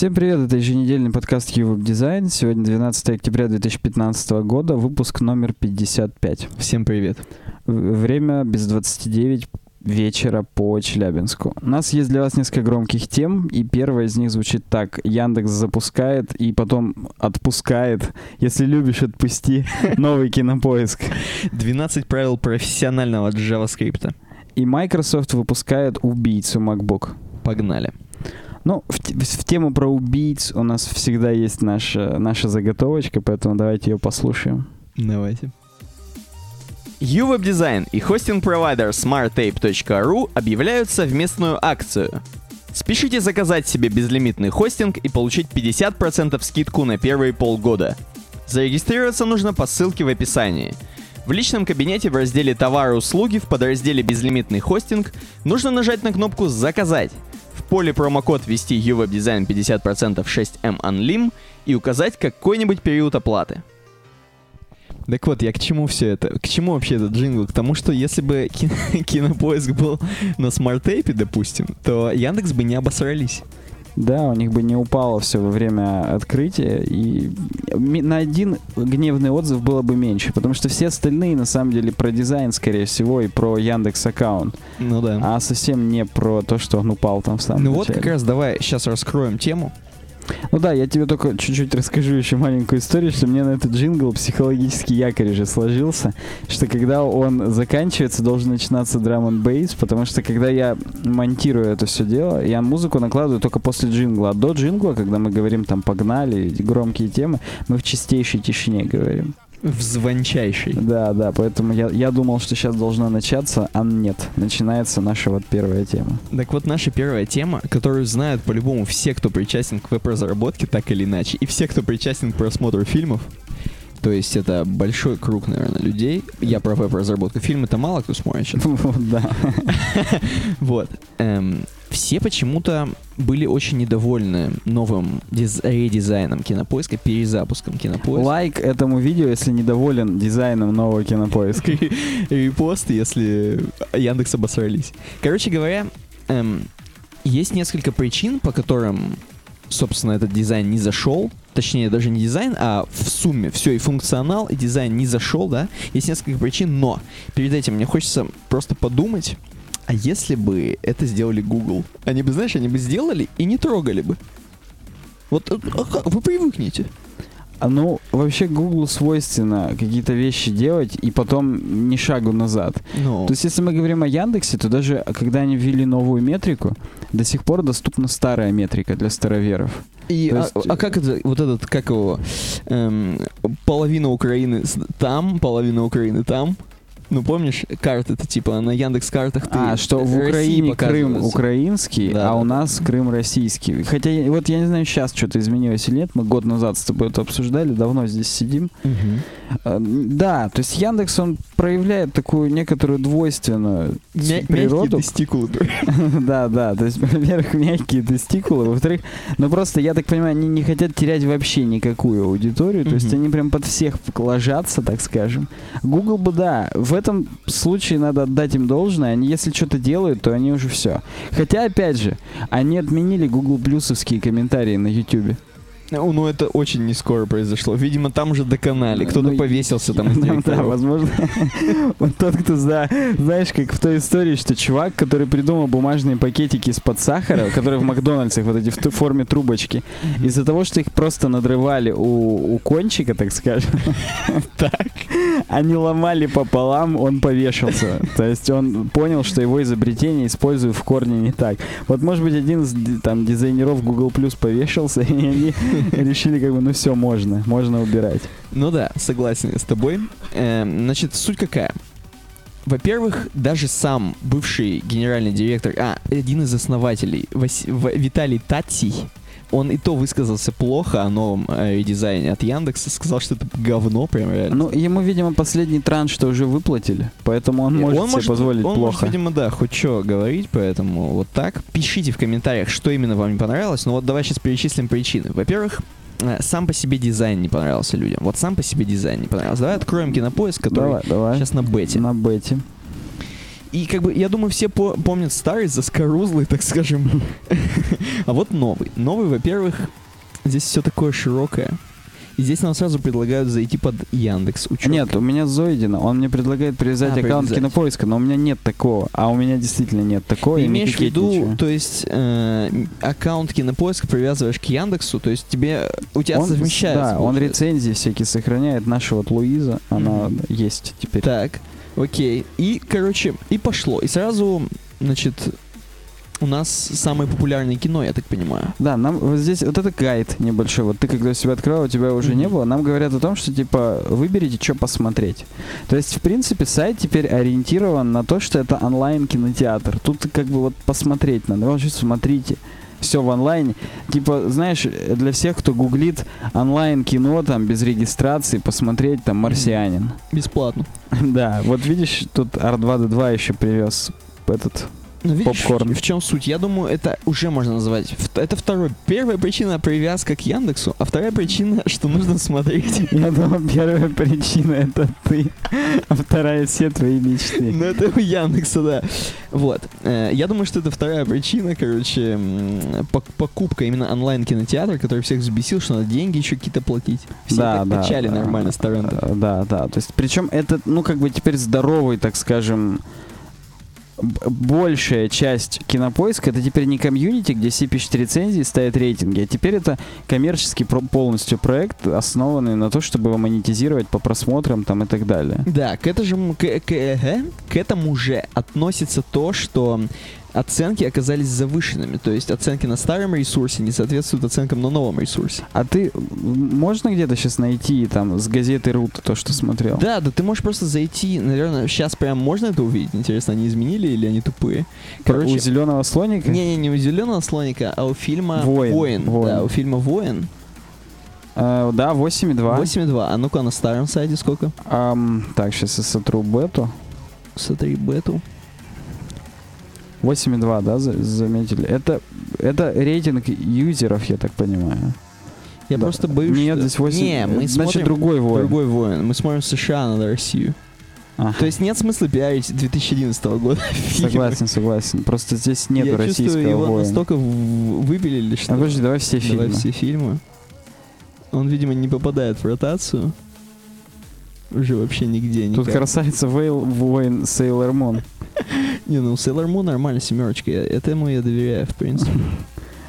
Всем привет, это еженедельный подкаст Ювеб Дизайн. Сегодня 12 октября 2015 года, выпуск номер 55. Всем привет. Время без 29 вечера по Челябинску. У нас есть для вас несколько громких тем, и первая из них звучит так. Яндекс запускает и потом отпускает. Если любишь, отпусти. Новый кинопоиск. 12 правил профессионального JavaScript. И Microsoft выпускает убийцу MacBook. Погнали. Ну, в, в тему про убийц у нас всегда есть наша, наша заготовочка, поэтому давайте ее послушаем. Давайте. UWeb Design и хостинг-провайдер smarttape.ru объявляют совместную акцию. Спешите заказать себе безлимитный хостинг и получить 50% скидку на первые полгода. Зарегистрироваться нужно по ссылке в описании. В личном кабинете в разделе «Товары и услуги» в подразделе «Безлимитный хостинг» нужно нажать на кнопку «Заказать», поле промокод ввести UWeb Design 50% 6M Unlim и указать какой-нибудь период оплаты. Так вот, я к чему все это? К чему вообще этот джингл? К тому, что если бы кино, кинопоиск был на SmartApe, допустим, то Яндекс бы не обосрались. Да, у них бы не упало все во время открытия, и на один гневный отзыв было бы меньше, потому что все остальные, на самом деле, про дизайн, скорее всего, и про Яндекс аккаунт. Ну да. А совсем не про то, что он упал там в самом Ну начале. вот как раз давай сейчас раскроем тему. Ну да, я тебе только чуть-чуть расскажу еще маленькую историю, что мне на этот джингл психологический якорь же сложился, что когда он заканчивается, должен начинаться драм н бейс, потому что когда я монтирую это все дело, я музыку накладываю только после джингла. А до джингла, когда мы говорим там «погнали», громкие темы, мы в чистейшей тишине говорим. В звончайший. Да, да, поэтому я, я думал, что сейчас должно начаться, а нет. Начинается наша вот первая тема. Так вот, наша первая тема, которую знают по-любому все, кто причастен к веб-разработке, так или иначе, и все, кто причастен к просмотру фильмов, то есть это большой круг, наверное, людей. Я про веб-разработку. Фильмы-то мало кто смотрит сейчас. Да. Вот. Все почему-то были очень недовольны новым диз- редизайном кинопоиска, перезапуском кинопоиска. Лайк этому видео, если недоволен дизайном нового кинопоиска. Репост, если Яндекс обосрались. Короче говоря, эм, есть несколько причин, по которым, собственно, этот дизайн не зашел. Точнее, даже не дизайн, а в сумме все и функционал, и дизайн не зашел, да. Есть несколько причин, но перед этим мне хочется просто подумать, а если бы это сделали Google? Они бы, знаешь, они бы сделали и не трогали бы. Вот а как? вы привыкнете. А, Ну, вообще Google свойственно какие-то вещи делать и потом ни шагу назад. Ну, То есть, если мы говорим о Яндексе, то даже когда они ввели новую метрику, до сих пор доступна старая метрика для староверов. И, То а, есть- а как это, вот этот, как его, эм, половина Украины там, половина Украины там? Ну, помнишь, карты-то типа на Яндекс картах ты А, что в Украине Крым украинский, Да, а да, у нас Крым российский. Хотя, вот я не знаю, сейчас что-то изменилось или нет. Мы год назад с тобой это обсуждали, давно здесь сидим. А, Да, то есть Яндекс, он проявляет такую некоторую двойственную Мя- природу. Мягкие тестикулы. Да, да, то есть, во-первых, мягкие тестикулы, во-вторых, ну просто, я так понимаю, они не хотят терять вообще никакую аудиторию, то есть они прям под всех ложатся, так скажем. Google бы, да, в этом случае надо отдать им должное, они если что-то делают, то они уже все. Хотя, опять же, они отменили Google плюсовские комментарии на YouTube. Ну, ну, это очень не скоро произошло. Видимо, там уже доконали. Кто-то Ну, повесился там из Да, Да, возможно. Вот тот, кто, за- знаешь, как в той истории, что чувак, который придумал бумажные пакетики из-под сахара, которые в Макдональдсах, вот эти в форме трубочки, из-за того, что их просто надрывали у, у кончика, так скажем, Так. они ломали пополам, он повешался. То есть он понял, что его изобретение используют в корне не так. Вот, может быть, один из там дизайнеров Google Plus повешался, и они решили, как бы, ну все, можно, можно убирать. Ну да, согласен с тобой. Эм, значит, суть какая? Во-первых, даже сам бывший генеральный директор, а, один из основателей, Вась- В- Виталий Татий, он и то высказался плохо о новом э, редизайне от Яндекса, сказал, что это говно прям реально. Ну, ему, видимо, последний транш что уже выплатили, поэтому он Э, может себе позволить он плохо. может, видимо, да, хоть что говорить, поэтому вот так. Пишите в комментариях, что именно вам не понравилось. Но вот давай сейчас перечислим причины. Во-первых, э, сам по себе дизайн не понравился людям. Вот сам по себе дизайн не понравился. Давай откроем кинопоиск, который Давай, давай. сейчас на бете. На бете. И как бы, я думаю, все по- помнят старый, заскорузлый, так скажем. А вот новый. Новый, во-первых, здесь все такое широкое. И здесь нам сразу предлагают зайти под Яндекс учет. Нет, у меня Зоидина, он мне предлагает привязать А, аккаунт привязать. кинопоиска, но у меня нет такого. А у меня действительно нет такого. Ты имеешь в виду, кокетничаю. то есть э, аккаунт Кинопоиска привязываешь к Яндексу, то есть тебе у тебя Он- совмещается. Да, он получается. рецензии всякие сохраняет. Наша вот Луиза, она Мгм. есть теперь. Так, окей. И, короче, и пошло. И сразу, значит, у нас самое популярное кино, я так понимаю. Да, нам вот здесь вот это гайд небольшой. Вот ты когда себя открывал, у тебя уже не Мгм. было. Нам говорят о том, что типа выберите, что посмотреть. То есть, в принципе, сайт теперь ориентирован на то, что это онлайн кинотеатр. Тут как бы вот посмотреть надо. Что смотрите. Все в онлайне. Типа, знаешь, для всех, кто гуглит онлайн кино там без регистрации, посмотреть там Марсианин. Бесплатно. Да, вот видишь, тут R2D2 еще привез этот Ну, видишь, Попкорн. В, в чем суть? Я думаю, это уже можно назвать. Это второй. Первая причина привязка к Яндексу, а вторая причина, что нужно смотреть. Я думал, первая причина это ты, а вторая все твои мечты. Ну, это у Яндекса, да. Вот. Э, Я думаю, что это вторая причина, короче, покупка именно онлайн-кинотеатра, который всех взбесил, что надо деньги еще какие-то платить. Все так качали да. нормально с торрентов. Э, Да, да. То есть, причем это, ну, как бы теперь здоровый, так скажем, большая часть кинопоиска это теперь не комьюнити, где все пишут рецензии, ставят рейтинги, а теперь это коммерческий про- полностью проект, основанный на то, чтобы его монетизировать по просмотрам там и так далее. Да, к, это же, м- к, к- э, к этому же относится то, что оценки оказались завышенными. То есть оценки на старом ресурсе не соответствуют оценкам на новом ресурсе. А ты можно где-то сейчас найти там с газеты Рут то, что смотрел? Да, да, ты можешь просто зайти, наверное, сейчас прям можно это увидеть. Интересно, они изменили или они тупые? у зеленого слоника? Не, не, не у зеленого слоника, а у фильма Воин, Да, Воин. у фильма Воин. Э, да, 8,2. 8,2. А ну-ка на старом сайте сколько? Ам, так, сейчас я сотру бету. Смотри, бету. 8,2, да, за- заметили? Это, это рейтинг юзеров, я так понимаю. Я Да. просто боюсь, Нет, что... здесь 8. Не, мы Значит, смотрим другой воин. другой воин. Мы смотрим США, надо Россию. Ага. То есть нет смысла пиарить 2011 года. Согласен, согласен. Просто здесь нет Я российского чувствую, его воина. настолько в- выпилили, что... А подожди, давай все Давай фильмы. все фильмы. Он, видимо, не попадает в ротацию. Уже вообще нигде. Тут никак. красавица Вейл, воин, Сейлор Мун. Не, ну Sailor Moon нормально, семерочка. Я- Этому я доверяю, в принципе.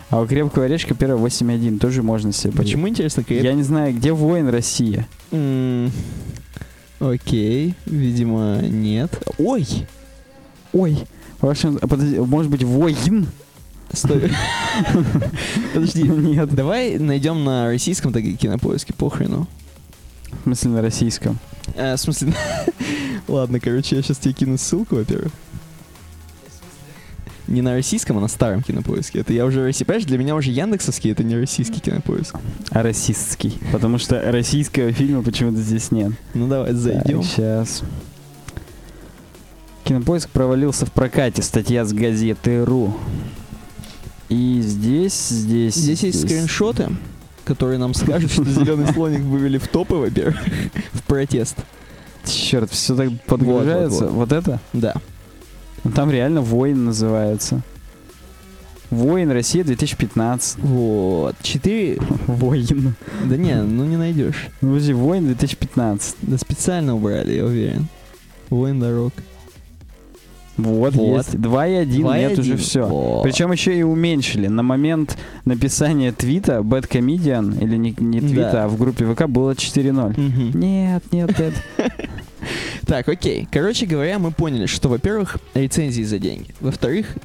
А у Крепкого орешка первая 8,1. Тоже можно себе Почему, интересно, поверить. Я не знаю, где воин Россия. Окей, видимо, нет. Ой! Ой. В общем, подожди, может быть, воин? Стой. Подожди. Нет. Давай найдем на российском таки кинопоиске, похрену. В смысле, на российском. Э, в смысле... Ладно, короче, я сейчас тебе кину ссылку, во-первых. Не на российском, а на старом кинопоиске. Это я уже российский. Понимаешь, для меня уже яндексовский, это не российский кинопоиск. А российский. Потому что российского фильма почему-то здесь нет. Ну давай, зайдем. сейчас. Кинопоиск провалился в прокате. Статья с газеты РУ. И здесь, здесь... Здесь есть скриншоты, которые нам скажут, что зеленый слоник вывели в топы, во-первых, в протест. Черт, все так подгружается. вот, Вот, это? Да. Ну, Там реально воин называется. Воин Россия 2015. Вот. Четыре... Воин. Да не, ну не найдешь. Ну, подожди, воин 2015. Да специально убрали, я уверен. Воин дорог. Вот, Вот. есть. 2,1, нет, уже все. Причем еще и уменьшили. На момент написания твита Bad Comedian, или не, не твита, Да. а в группе ВК было 4.0. Мгм. Нет, нет, нет. Так, окей. Короче говоря, мы поняли, что, во-первых, рецензии за деньги. Во-вторых,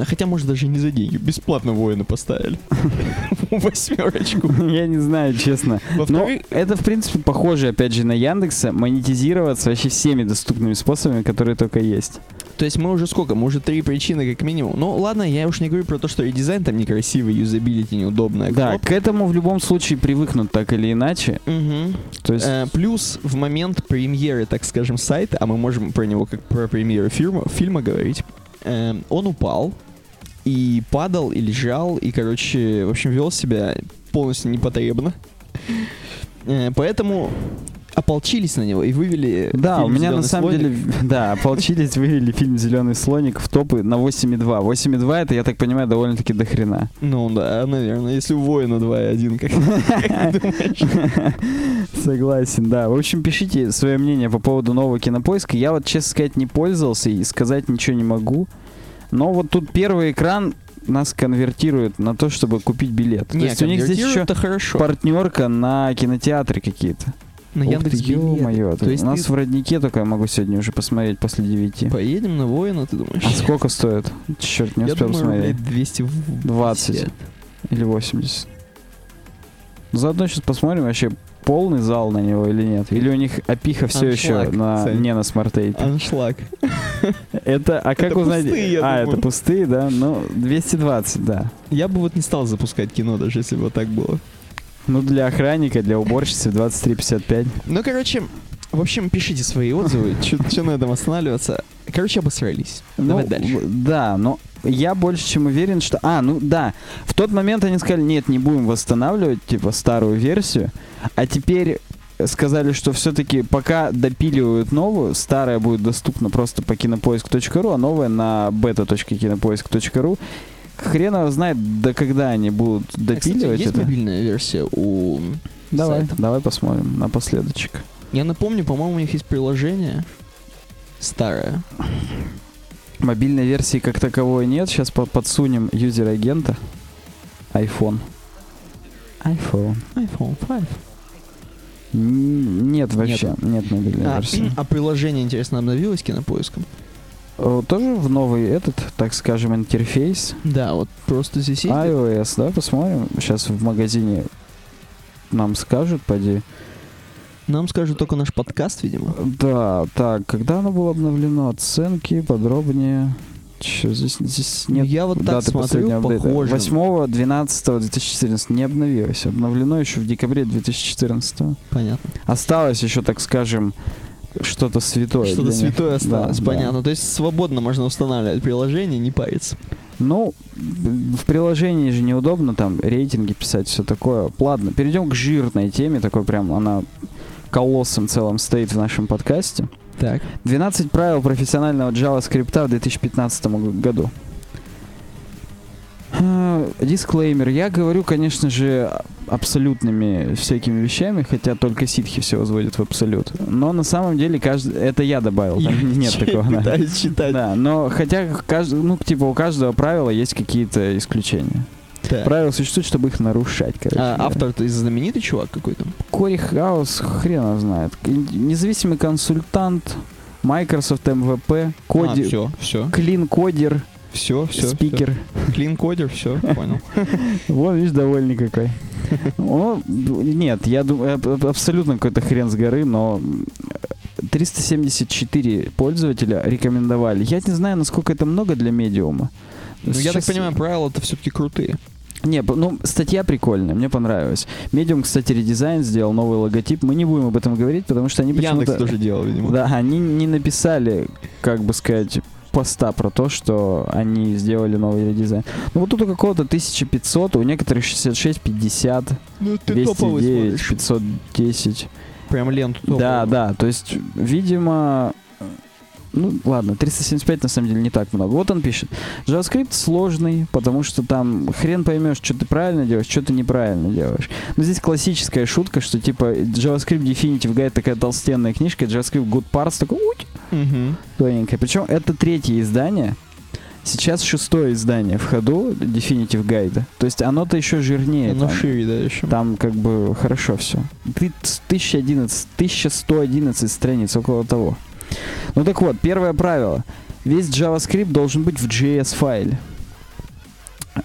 а хотя, может, даже не за деньги. Бесплатно воина поставили. Восьмерочку. Я не знаю, честно. Но это, в принципе, похоже, опять же, на Яндекса, монетизироваться вообще всеми доступными способами, которые только есть. то есть мы уже сколько? Мы уже три причины как минимум. Ну, ладно, я уж не говорю про то, что редизайн там некрасивый, юзабилити неудобная. Да, кнопка. к этому в любом случае привыкнут так или иначе. Мгм. То есть, Э, плюс в момент премьеры, так скажем, сайта, а мы можем про него как про премьеру фильма, фильма говорить, э, он упал и падал, и лежал, и, короче, в общем, вел себя полностью непотребно. Э, поэтому ополчились на него и вывели Да, у меня на «Зелёный самом слоник». деле, да, ополчились, вывели фильм «Зеленый слоник» в топы на 8,2. 8,2 это, я так понимаю, довольно-таки до хрена. Ну да, наверное, если у воина 2,1, как? Согласен, да. В общем, пишите свое мнение по поводу нового кинопоиска. Я вот, честно сказать, не пользовался и сказать ничего не могу. Но вот тут первый экран нас конвертирует на то, чтобы купить билет. То Не, есть у них здесь еще хорошо. партнерка на кинотеатры какие-то. На Ух ты, Яндекс.Билеты. ё-моё. То есть у нас ты в роднике только я могу сегодня уже посмотреть после 9. поедем на воина, ты думаешь? А сколько стоит? Черт, не Я успел думаю, посмотреть. рублей 220. 20. Или 80. Заодно сейчас посмотрим вообще полный зал на него или нет. Или у них API-ха все еще на, Сань. не на SmartApe. Аншлаг. Это, а как Это узнать? пустые, я а, думаю. это пустые, да? Ну, 220, да. Я бы вот не стал запускать кино, даже если бы вот так было. Ну, для охранника, для уборщицы 23,55. Ну, короче, в общем, пишите свои отзывы. Че на этом останавливаться? Короче, обосрались. Давай Ну, дальше. в- Да, но я больше чем уверен, что... А, ну да, в тот момент они сказали, нет, не будем восстанавливать, типа, старую версию, а теперь сказали, что все-таки пока допиливают новую, старая будет доступна просто по кинопоиск.ру, а новая на beta.кинопоиск.ру. Хрен его знает, до когда они будут А, кстати, допиливать есть это. мобильная версия у... Давай, сайта? давай посмотрим напоследочек. Я напомню, по-моему, у них есть приложение старое. Мобильной версии как таковой нет. Сейчас подсунем юзер-агента. iPhone. iPhone. iPhone 5. Н- Нет вообще, нет мобильной А, версии. а приложение, интересно, обновилось кинопоиском? О, Тоже в новый этот, так скажем, интерфейс. Да, вот просто здесь есть. iOS, да, посмотрим. Сейчас в магазине нам скажут, поди. Нам скажут только наш подкаст, видимо. Да, так, когда оно было обновлено? Оценки подробнее. Че, здесь, здесь Ну, нет я вот так смотрю, похоже. 8 12 2014 не обновилось. Обновлено еще в декабре 2014. Понятно. Осталось еще, так скажем, что-то святое. Что-то для них. святое осталось, Да, понятно. То есть свободно можно устанавливать приложение, не париться. Ну, в приложении же неудобно там рейтинги писать, все такое. Ладно, перейдем к жирной теме, такой прям она колоссом целым стоит в нашем подкасте. Так. 12 правил профессионального JavaScript в 2015 году. А, Дисклеймер. Я говорю, конечно же, абсолютными всякими вещами, хотя только ситхи все возводят в абсолют. Но на самом деле каждый... это я добавил, там нет такого. да. Пытаюсь читать. Да, но хотя каждый, ну, типа у каждого правила есть какие-то исключения. Так. Правила существуют, чтобы их нарушать, короче. А говоря. автор-то из знаменитый чувак какой-то? Кори Хаус, хрен его знает. Независимый консультант, Microsoft MVP, коди... все, все, Клин кодер, все, все. спикер. Клин кодер, все, понял. Вон, видишь, довольный какой. Ну, нет, я думаю, аб- абсолютно какой-то хрен с горы, но 374 пользователя рекомендовали. Я не знаю, насколько это много для медиума. Ну, я так понимаю, правила-то все-таки крутые. Не, ну, статья прикольная, мне понравилась. Медиум, кстати, редизайн сделал новый логотип. Мы не будем об этом говорить, потому что они Яндекс почему-то... тоже делал, видимо. Да, они не написали, как бы сказать, поста про то, что они сделали новый редизайн. Ну, вот тут у какого-то 1500, у некоторых 66, 50, Ну, ты топовый 209, смотришь. 510. Прям ленту топовую. Да, да, то есть, видимо... Ну, ладно, 375 на самом деле не так много. Вот он пишет. JavaScript сложный, потому что там хрен поймешь, что ты правильно делаешь, что ты неправильно делаешь. Но здесь классическая шутка, что типа JavaScript Definitive Guide такая толстенная книжка, JavaScript Good Parts такой уть, тоненькая. Причем это третье издание. Сейчас шестое издание в ходу Definitive Guide. То есть оно-то еще жирнее. Оно там. шире, да, еще. Там как бы хорошо все. 1011, 1111 страниц, около того. Ну так вот, первое правило. Весь JavaScript должен быть в JS-файле.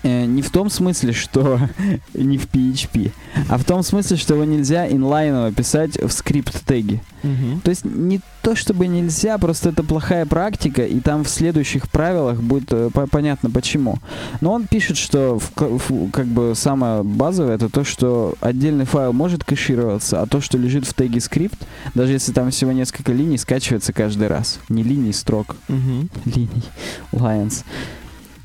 Э, не в том смысле, что не в PHP, а в том смысле, что его нельзя инлайново писать в скрипт-теги. Мгм. То есть не то чтобы нельзя, просто это плохая практика, и там в следующих правилах будет э, по- понятно почему. Но он пишет, что в в- как бы самое базовое это то, что отдельный файл может кэшироваться, а то, что лежит в теге скрипт, даже если там всего несколько линий, скачивается каждый раз. Не линий, строк, Мгм. линий, lines.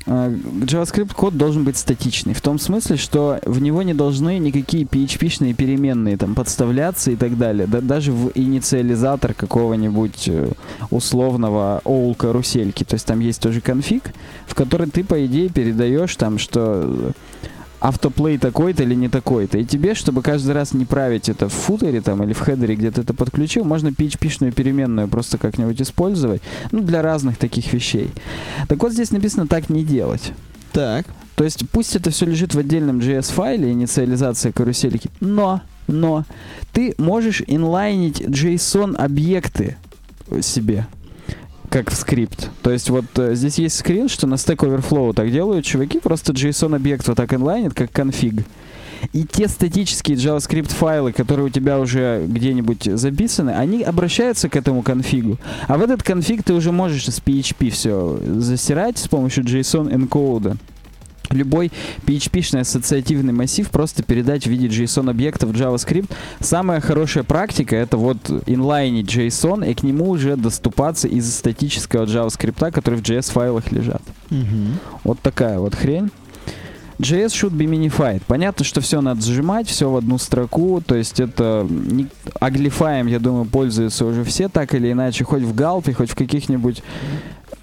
Э, JavaScript код должен быть статичный. В том смысле, что в него не должны никакие PHP-шные переменные там подставляться и так далее. Да, даже в инициализатор какого-нибудь э, условного OL карусельки. То есть там есть тоже конфиг, в который ты, по идее, передаешь там, что автоплей такой-то или не такой-то. И тебе, чтобы каждый раз не править это в футере там или в хедере, где ты это подключил, можно PHP-шную переменную просто как-нибудь использовать. Ну, для разных таких вещей. Так вот, здесь написано так не делать. Так. То есть пусть это все лежит в отдельном JS-файле, инициализация карусельки, но, но ты можешь инлайнить JSON-объекты себе как в скрипт. То есть вот э, здесь есть скрин, что на Stack Overflow так делают чуваки, просто JSON-объект вот так инлайнит, как конфиг. И те статические JavaScript файлы, которые у тебя уже где-нибудь записаны, они обращаются к этому конфигу. А в этот конфиг ты уже можешь с PHP все засирать с помощью JSON энкода любой PHP-шный ассоциативный массив просто передать в виде JSON-объекта в JavaScript. Самая хорошая практика — это вот инлайнить JSON и к нему уже доступаться из статического JavaScript, который в JS-файлах лежат. Мгм. Вот такая вот хрень. JS should be minified. Понятно, что все надо сжимать, все в одну строку, то есть это не... аглифаем, я думаю, пользуются уже все так или иначе, хоть в галпе, хоть в каких-нибудь,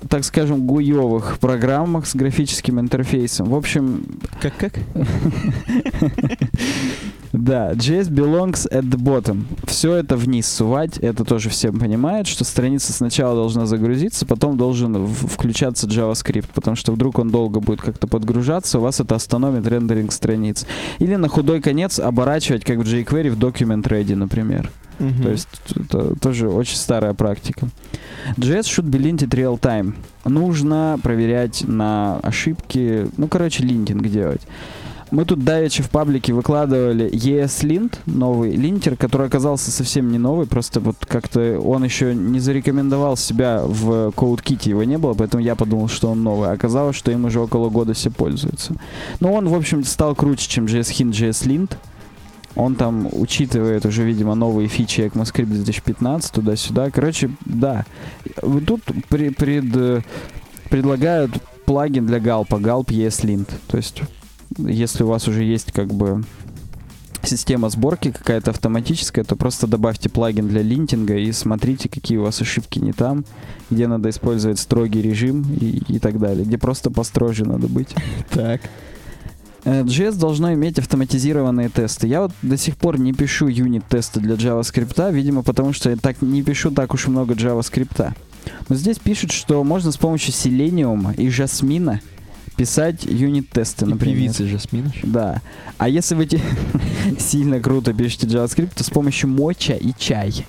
так скажем, гуевых программах с графическим интерфейсом. В общем, Как-как? да, JS belongs at the bottom. Все это вниз сувать, это тоже все понимают, что страница сначала должна загрузиться, потом должен включаться JavaScript, потому что вдруг он долго будет как-то подгружаться, у вас это остановит рендеринг страниц. Или на худой конец оборачивать, как в jQuery, в document ready, например. Мгм. То есть это тоже очень старая практика. JS should be linted real time. Нужно проверять на ошибки, ну, короче, линтинг делать. Мы тут давеча в паблике выкладывали ESLint, новый линтер, который оказался совсем не новый, просто вот как-то он еще не зарекомендовал себя в CodeKit, его не было, поэтому я подумал, что он новый. Оказалось, что им уже около года все пользуются. Но он, в общем, стал круче, чем JSHint, JSLint. Он там учитывает уже, видимо, новые фичи ECMAScript 2015, туда-сюда. Короче, да. Тут при- пред, предлагают плагин для галпа, Galp ESLint. То есть, если у вас уже есть как бы система сборки какая-то автоматическая, то просто добавьте плагин для линтинга и смотрите, какие у вас ошибки не там, где надо использовать строгий режим и, и так далее, где просто построже надо быть. Так. Э, JS должно иметь автоматизированные тесты. Я вот до сих пор не пишу юнит-тесты для JavaScript, видимо, потому что я так не пишу так уж и много JavaScript. Но здесь пишут, что можно с помощью Selenium и Жасмина писать юнит-тесты, И например. певица Жасмин. Да. А если вы сильно круто пишете JavaScript, то с помощью моча и чай.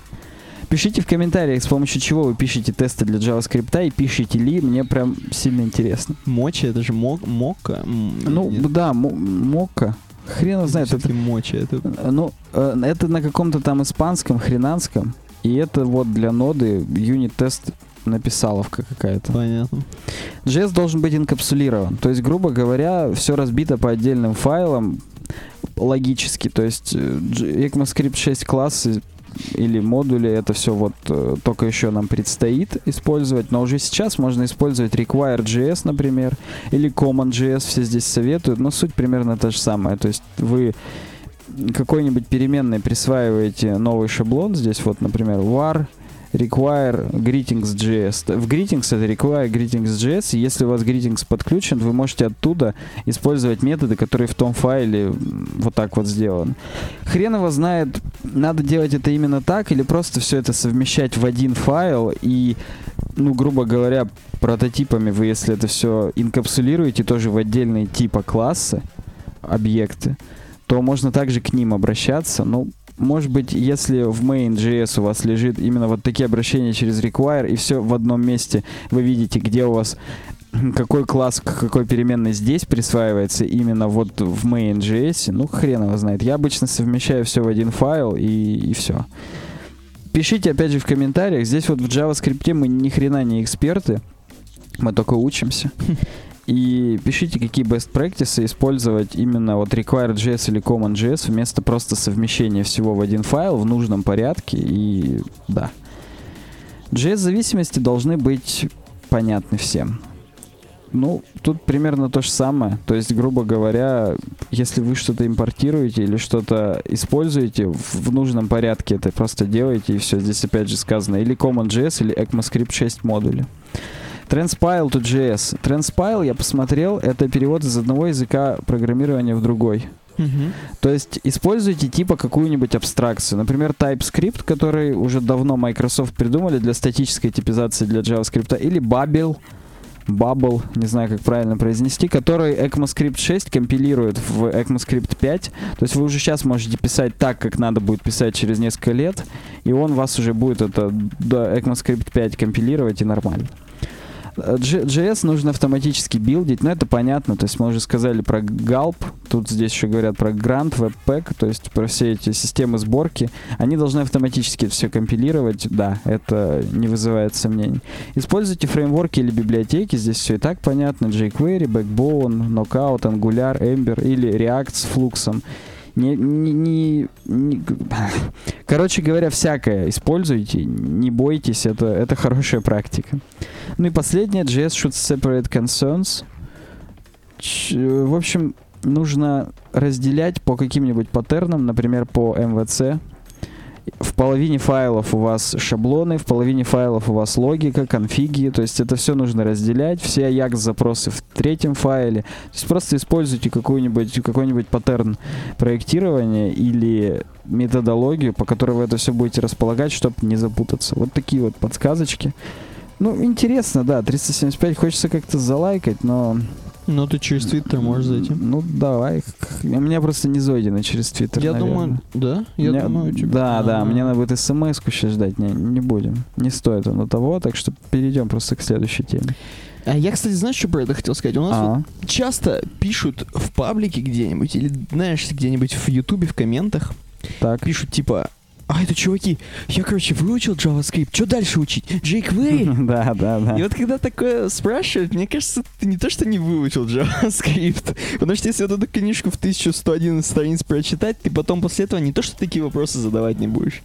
Пишите в комментариях, с помощью чего вы пишете тесты для JavaScript и пишете ли, мне прям сильно интересно. Мочи, это же мок, мока. Ну, нет, да, мо- мока. Хрен знает. Это, мочи. Это... э, ну, э, это на каком-то там испанском, хренанском. И это вот для ноды юнит-тест написаловка какая-то. Понятно. JS должен быть инкапсулирован. То есть, грубо говоря, все разбито по отдельным файлам логически. То есть э, ECMAScript 6 классы или модули, это все вот э, только еще нам предстоит использовать, но уже сейчас можно использовать require.js, например, или common.js, все здесь советуют, но суть примерно та же самая. То есть вы какой-нибудь переменной присваиваете новый шаблон, здесь вот, например, var require greetings.js. В greetings это require greetings.js, если у вас greetings подключен, вы можете оттуда использовать методы, которые в том файле вот так вот сделаны. Хрен его знает, надо делать это именно так, или просто все это совмещать в один файл и, ну, грубо говоря, прототипами вы, если это все инкапсулируете тоже в отдельные типа классы, объекты, то можно также к ним обращаться. Ну, может быть, если в main.js у вас лежит именно вот такие обращения через require, и все в одном месте вы видите, где у вас какой класс какой переменной здесь присваивается именно вот в main.js, ну хрен его знает. Я обычно совмещаю все в один файл и, и все. Пишите опять же в комментариях. Здесь вот в JavaScript мы ни хрена не эксперты. Мы только учимся. И пишите, какие best practices использовать именно вот require.js или common.js вместо просто совмещения всего в один файл в нужном порядке. И да. JS-зависимости должны быть понятны всем. Ну, тут примерно то же самое. То есть, грубо говоря, если вы что-то импортируете или что-то используете в, в нужном порядке, это просто делаете, и все. Здесь опять же сказано или CommonJS, или ECMAScript 6 модули. Transpile to JS. Transpile, я посмотрел, это перевод из одного языка программирования в другой. Мгм. То есть используйте типа какую-нибудь абстракцию. Например, TypeScript, который уже давно Microsoft придумали для статической типизации для JavaScript, или Babel, Bubble, не знаю, как правильно произнести, который ECMAScript 6 компилирует в ECMAScript 5. То есть вы уже сейчас можете писать так, как надо будет писать через несколько лет, и он вас уже будет это до ECMAScript 5 компилировать и нормально. JS нужно автоматически билдить, но это понятно, то есть мы уже сказали про Gulp, тут здесь еще говорят про Grant, Webpack, то есть про все эти системы сборки, они должны автоматически все компилировать, да, это не вызывает сомнений. Используйте фреймворки или библиотеки, здесь все и так понятно, jQuery, Backbone, Knockout, Angular, Ember или React с флуксом. Не, не, не- не- Короче говоря, всякое используйте, не бойтесь, это, это хорошая практика. Ну и последнее, JS should separate concerns. Ч- в общем, нужно разделять по каким-нибудь паттернам, например, по MVC. В половине файлов у вас шаблоны, в половине файлов у вас логика, конфиги, то есть это все нужно разделять, все Ajax-запросы в третьем файле. То есть просто используйте какой-нибудь какой-нибудь паттерн проектирования или методологию, по которой вы это все будете располагать, чтобы не запутаться. Вот такие вот подсказочки. Ну, интересно, да, 375 хочется как-то залайкать, но... Ну, ты через Твиттер можешь зайти. Ну, давай. У меня просто не зайдено через Твиттер, Я наверное. думаю, да? Я Мне- думаю, тебе- Да, да, А. мне надо будет смс-ку сейчас ждать, не, не будем. Не стоит оно того, так что перейдем просто к следующей теме. А я, кстати, знаешь, что про это хотел сказать? У нас вот А, часто пишут в паблике где-нибудь, или, знаешь, где-нибудь в Ютубе в комментах, так. пишут типа, а это чуваки, я, короче, выучил JavaScript, что дальше учить? jQuery? Да, да, да. И вот когда такое спрашивают, мне кажется, ты не то, что не выучил JavaScript, потому что если вот эту книжку в 1111 страниц прочитать, ты потом после этого не то, что такие вопросы задавать не будешь.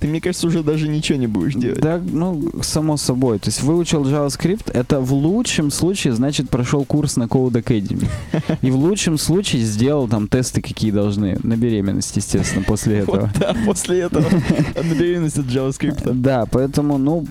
Ты, мне кажется, уже даже ничего не будешь делать. Да, ну, само собой. То есть выучил JavaScript, это в лучшем случае, значит, прошел курс на Code Academy. И в лучшем случае сделал там тесты, какие должны. На беременность, естественно, после этого. Вот, да, после этого на беременность от JavaScript. Да, поэтому, ну,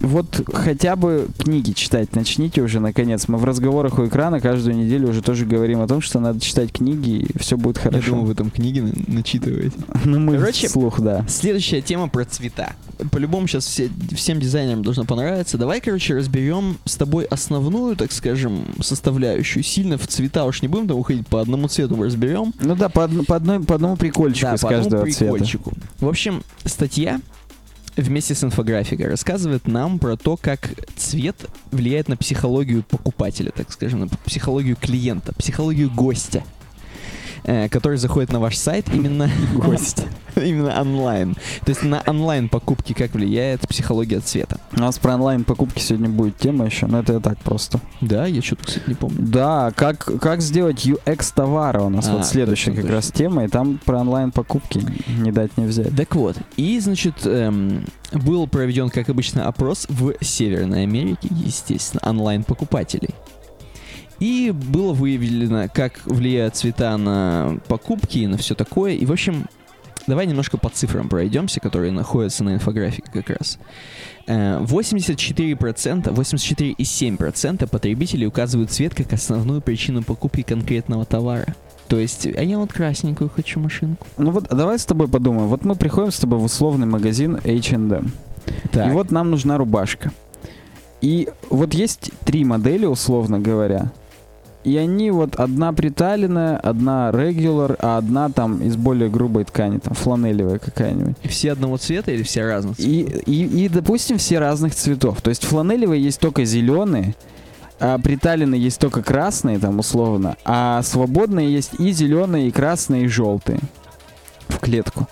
вот хотя бы книги читать начните уже, наконец. Мы в разговорах у экрана каждую неделю уже тоже говорим о том, что надо читать книги, и все будет Я хорошо. думаю, вы там книги на- начитываете. Ну, мы Короче, вслух, да. Следующая тема про цвета. По-любому сейчас все, всем дизайнерам должно понравиться. Давай, короче, разберем с тобой основную, так скажем, составляющую. Сильно в цвета уж не будем там уходить, по одному цвету разберем. Ну да, по, одно- по, одной, по одному прикольчику Да, из по одному каждого цвета. прикольчику. В общем, статья вместе с инфографикой рассказывает нам про то, как цвет влияет на психологию покупателя, так скажем, на психологию клиента, психологию гостя, э, который заходит на ваш сайт именно Гость. именно онлайн. То есть на онлайн покупки как влияет психология цвета. У нас про онлайн покупки сегодня будет тема еще, но это я так просто. Да, я что-то, кстати, не помню. Да, как, как сделать UX товара у нас А, вот следующая точно, как раз тема, и там про онлайн покупки не дать не взять. Так вот, и, значит, эм, был проведен, как обычно, опрос в Северной Америке, естественно, онлайн-покупателей. И было выявлено, как влияют цвета на покупки и на все такое. И, в общем, давай немножко по цифрам пройдемся, которые находятся на инфографике как раз. Э, 84%, 84,7% потребителей указывают цвет как основную причину покупки конкретного товара. То есть, а я вот красненькую хочу машинку. Ну вот давай с тобой подумаем. Вот мы приходим с тобой в условный магазин H&M. Так. И вот нам нужна рубашка. И вот есть три модели, условно говоря. И они вот одна приталенная, одна regular, а одна там из более грубой ткани, там фланелевая какая-нибудь. Все одного цвета или все разных цветов? И, и, и, допустим, все разных цветов. То есть фланелевые есть только зеленые, а приталенные есть только красные, там условно, а свободные есть и зеленые, и красные, и желтые в клетку.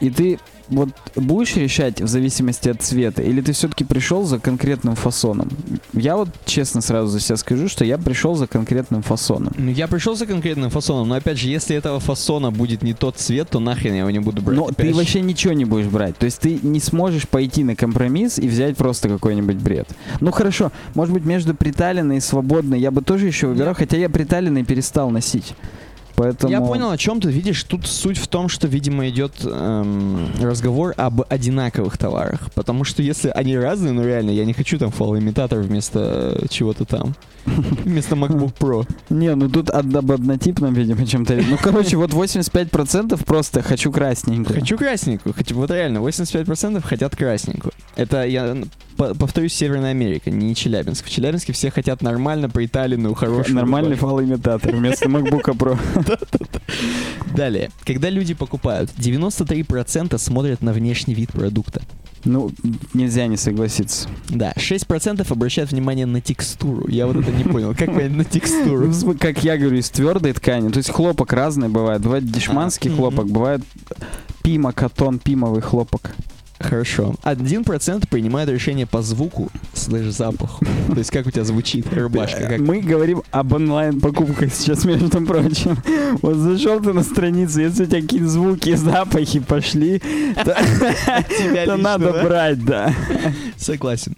И ты вот будешь решать в зависимости от цвета, или ты все-таки пришел за конкретным фасоном? Я вот честно сразу за себя скажу, что я пришел за конкретным фасоном. Ну, я пришел за конкретным фасоном, но опять же, если этого фасона будет не тот цвет, то нахрен я его не буду брать. Но ты же. вообще ничего не будешь брать. То есть ты не сможешь пойти на компромисс и взять просто какой-нибудь бред. Ну хорошо, может быть между приталенной и свободной я бы тоже еще выбирал, хотя я приталенный перестал носить. Поэтому... Я понял, о чем ты видишь. Тут суть в том, что, видимо, идет эм, разговор об одинаковых товарах. Потому что если они разные, ну реально, я не хочу там фалоимитатор вместо э, чего-то там. Вместо MacBook Pro. Не, ну тут об однотипном, видимо, чем-то. Ну, короче, вот 85% просто хочу красненькую. Хочу красненькую. Вот реально, 85% хотят красненькую. Это, я повторюсь, Северная Америка, не Челябинск. В Челябинске все хотят нормально приталенную, хорошую. Нормальный фалоимитатор вместо MacBook Pro. Далее. Когда люди покупают, 93% смотрят на внешний вид продукта. Ну, нельзя не согласиться. Да, 6% обращают внимание на текстуру. Я вот это не понял. Как понять на текстуру? Ну, Как я говорю, из твердой ткани. То есть хлопок разный бывает. Бывает дешманский А, хлопок, мгм. бывает пима, катон, пимовый хлопок. Хорошо. 1% принимает решение по звуку слэш запаху. То есть как у тебя звучит рубашка. Как... Мы говорим об онлайн-покупках сейчас, между прочим. Вот зашел ты на страницу, если у тебя какие-то звуки, запахи пошли, то, надо брать, да. Согласен.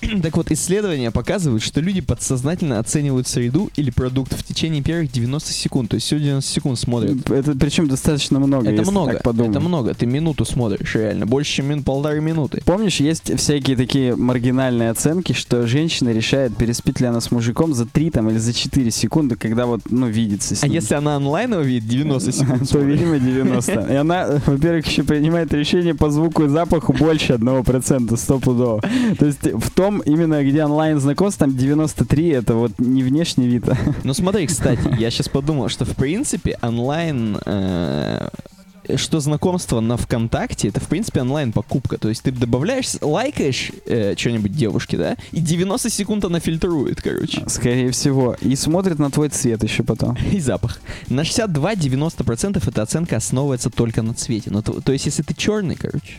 Так вот, исследования показывают, что люди подсознательно оценивают среду или продукт в течение первых 90 секунд. То есть всего 90 секунд смотрят. Это причем достаточно много, Это много, это много. Ты минуту смотришь, реально. Больше, чем мин- полторы минуты. Помнишь, есть всякие такие маргинальные оценки, что женщина решает, переспит ли она с мужиком за 3 там, или за 4 секунды, когда вот, ну, видится с А ним. если она онлайново видит 90 секунд? то, видимо, 90. И она, во-первых, еще принимает решение по звуку и запаху больше 1%, стопудово. То есть в том, именно где онлайн знакомство, там 93, это вот не внешний вид. Ну смотри, кстати, я сейчас подумал, что в принципе онлайн... э, что знакомство на ВКонтакте, это в принципе онлайн покупка. То есть ты добавляешь, лайкаешь э, что-нибудь девушке, да, и 90 секунд она фильтрует, короче. Скорее всего. И смотрит на твой цвет еще потом. И запах. На 62-90% эта оценка основывается только на цвете. Ну, то, то есть, если ты черный, короче,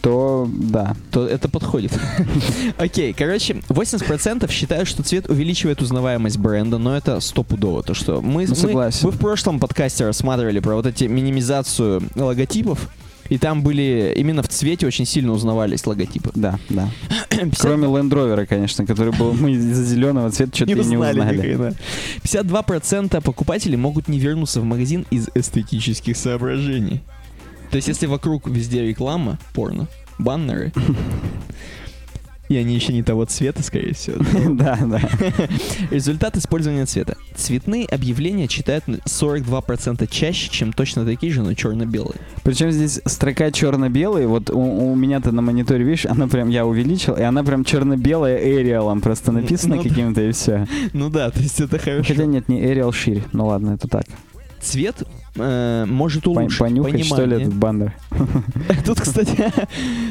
То, да. то это подходит. Окей, короче, 80% считают, что цвет увеличивает узнаваемость бренда, но это стопудово. То, что мы, Ну, мы, в прошлом подкасте рассматривали про вот эти минимизацию логотипов, и там были именно в цвете очень сильно узнавались логотипы. Да, да. 50 Кроме Land Rover, конечно, который был, мы из-за зеленого цвета что-то не узнали. хрена. 52% покупателей могут не вернуться в магазин из эстетических соображений. То есть, если вокруг везде реклама, порно, баннеры, и они еще не того цвета, скорее всего. Да, да. Результат использования цвета. Цветные объявления читают на 42% чаще, чем точно такие же, но черно-белые. Причем здесь строка черно-белый, вот у, у меня-то на мониторе, видишь, она прям, я увеличил, и она прям черно-белая Эриалом просто Ну да. каким-то и все. Ну да, то есть это хорошо. Хотя нет, не Эриал шире. Ну ладно, это так. Цвет э, может улучшить Понюхать, что ли, понимание. этот баннер. Тут, кстати,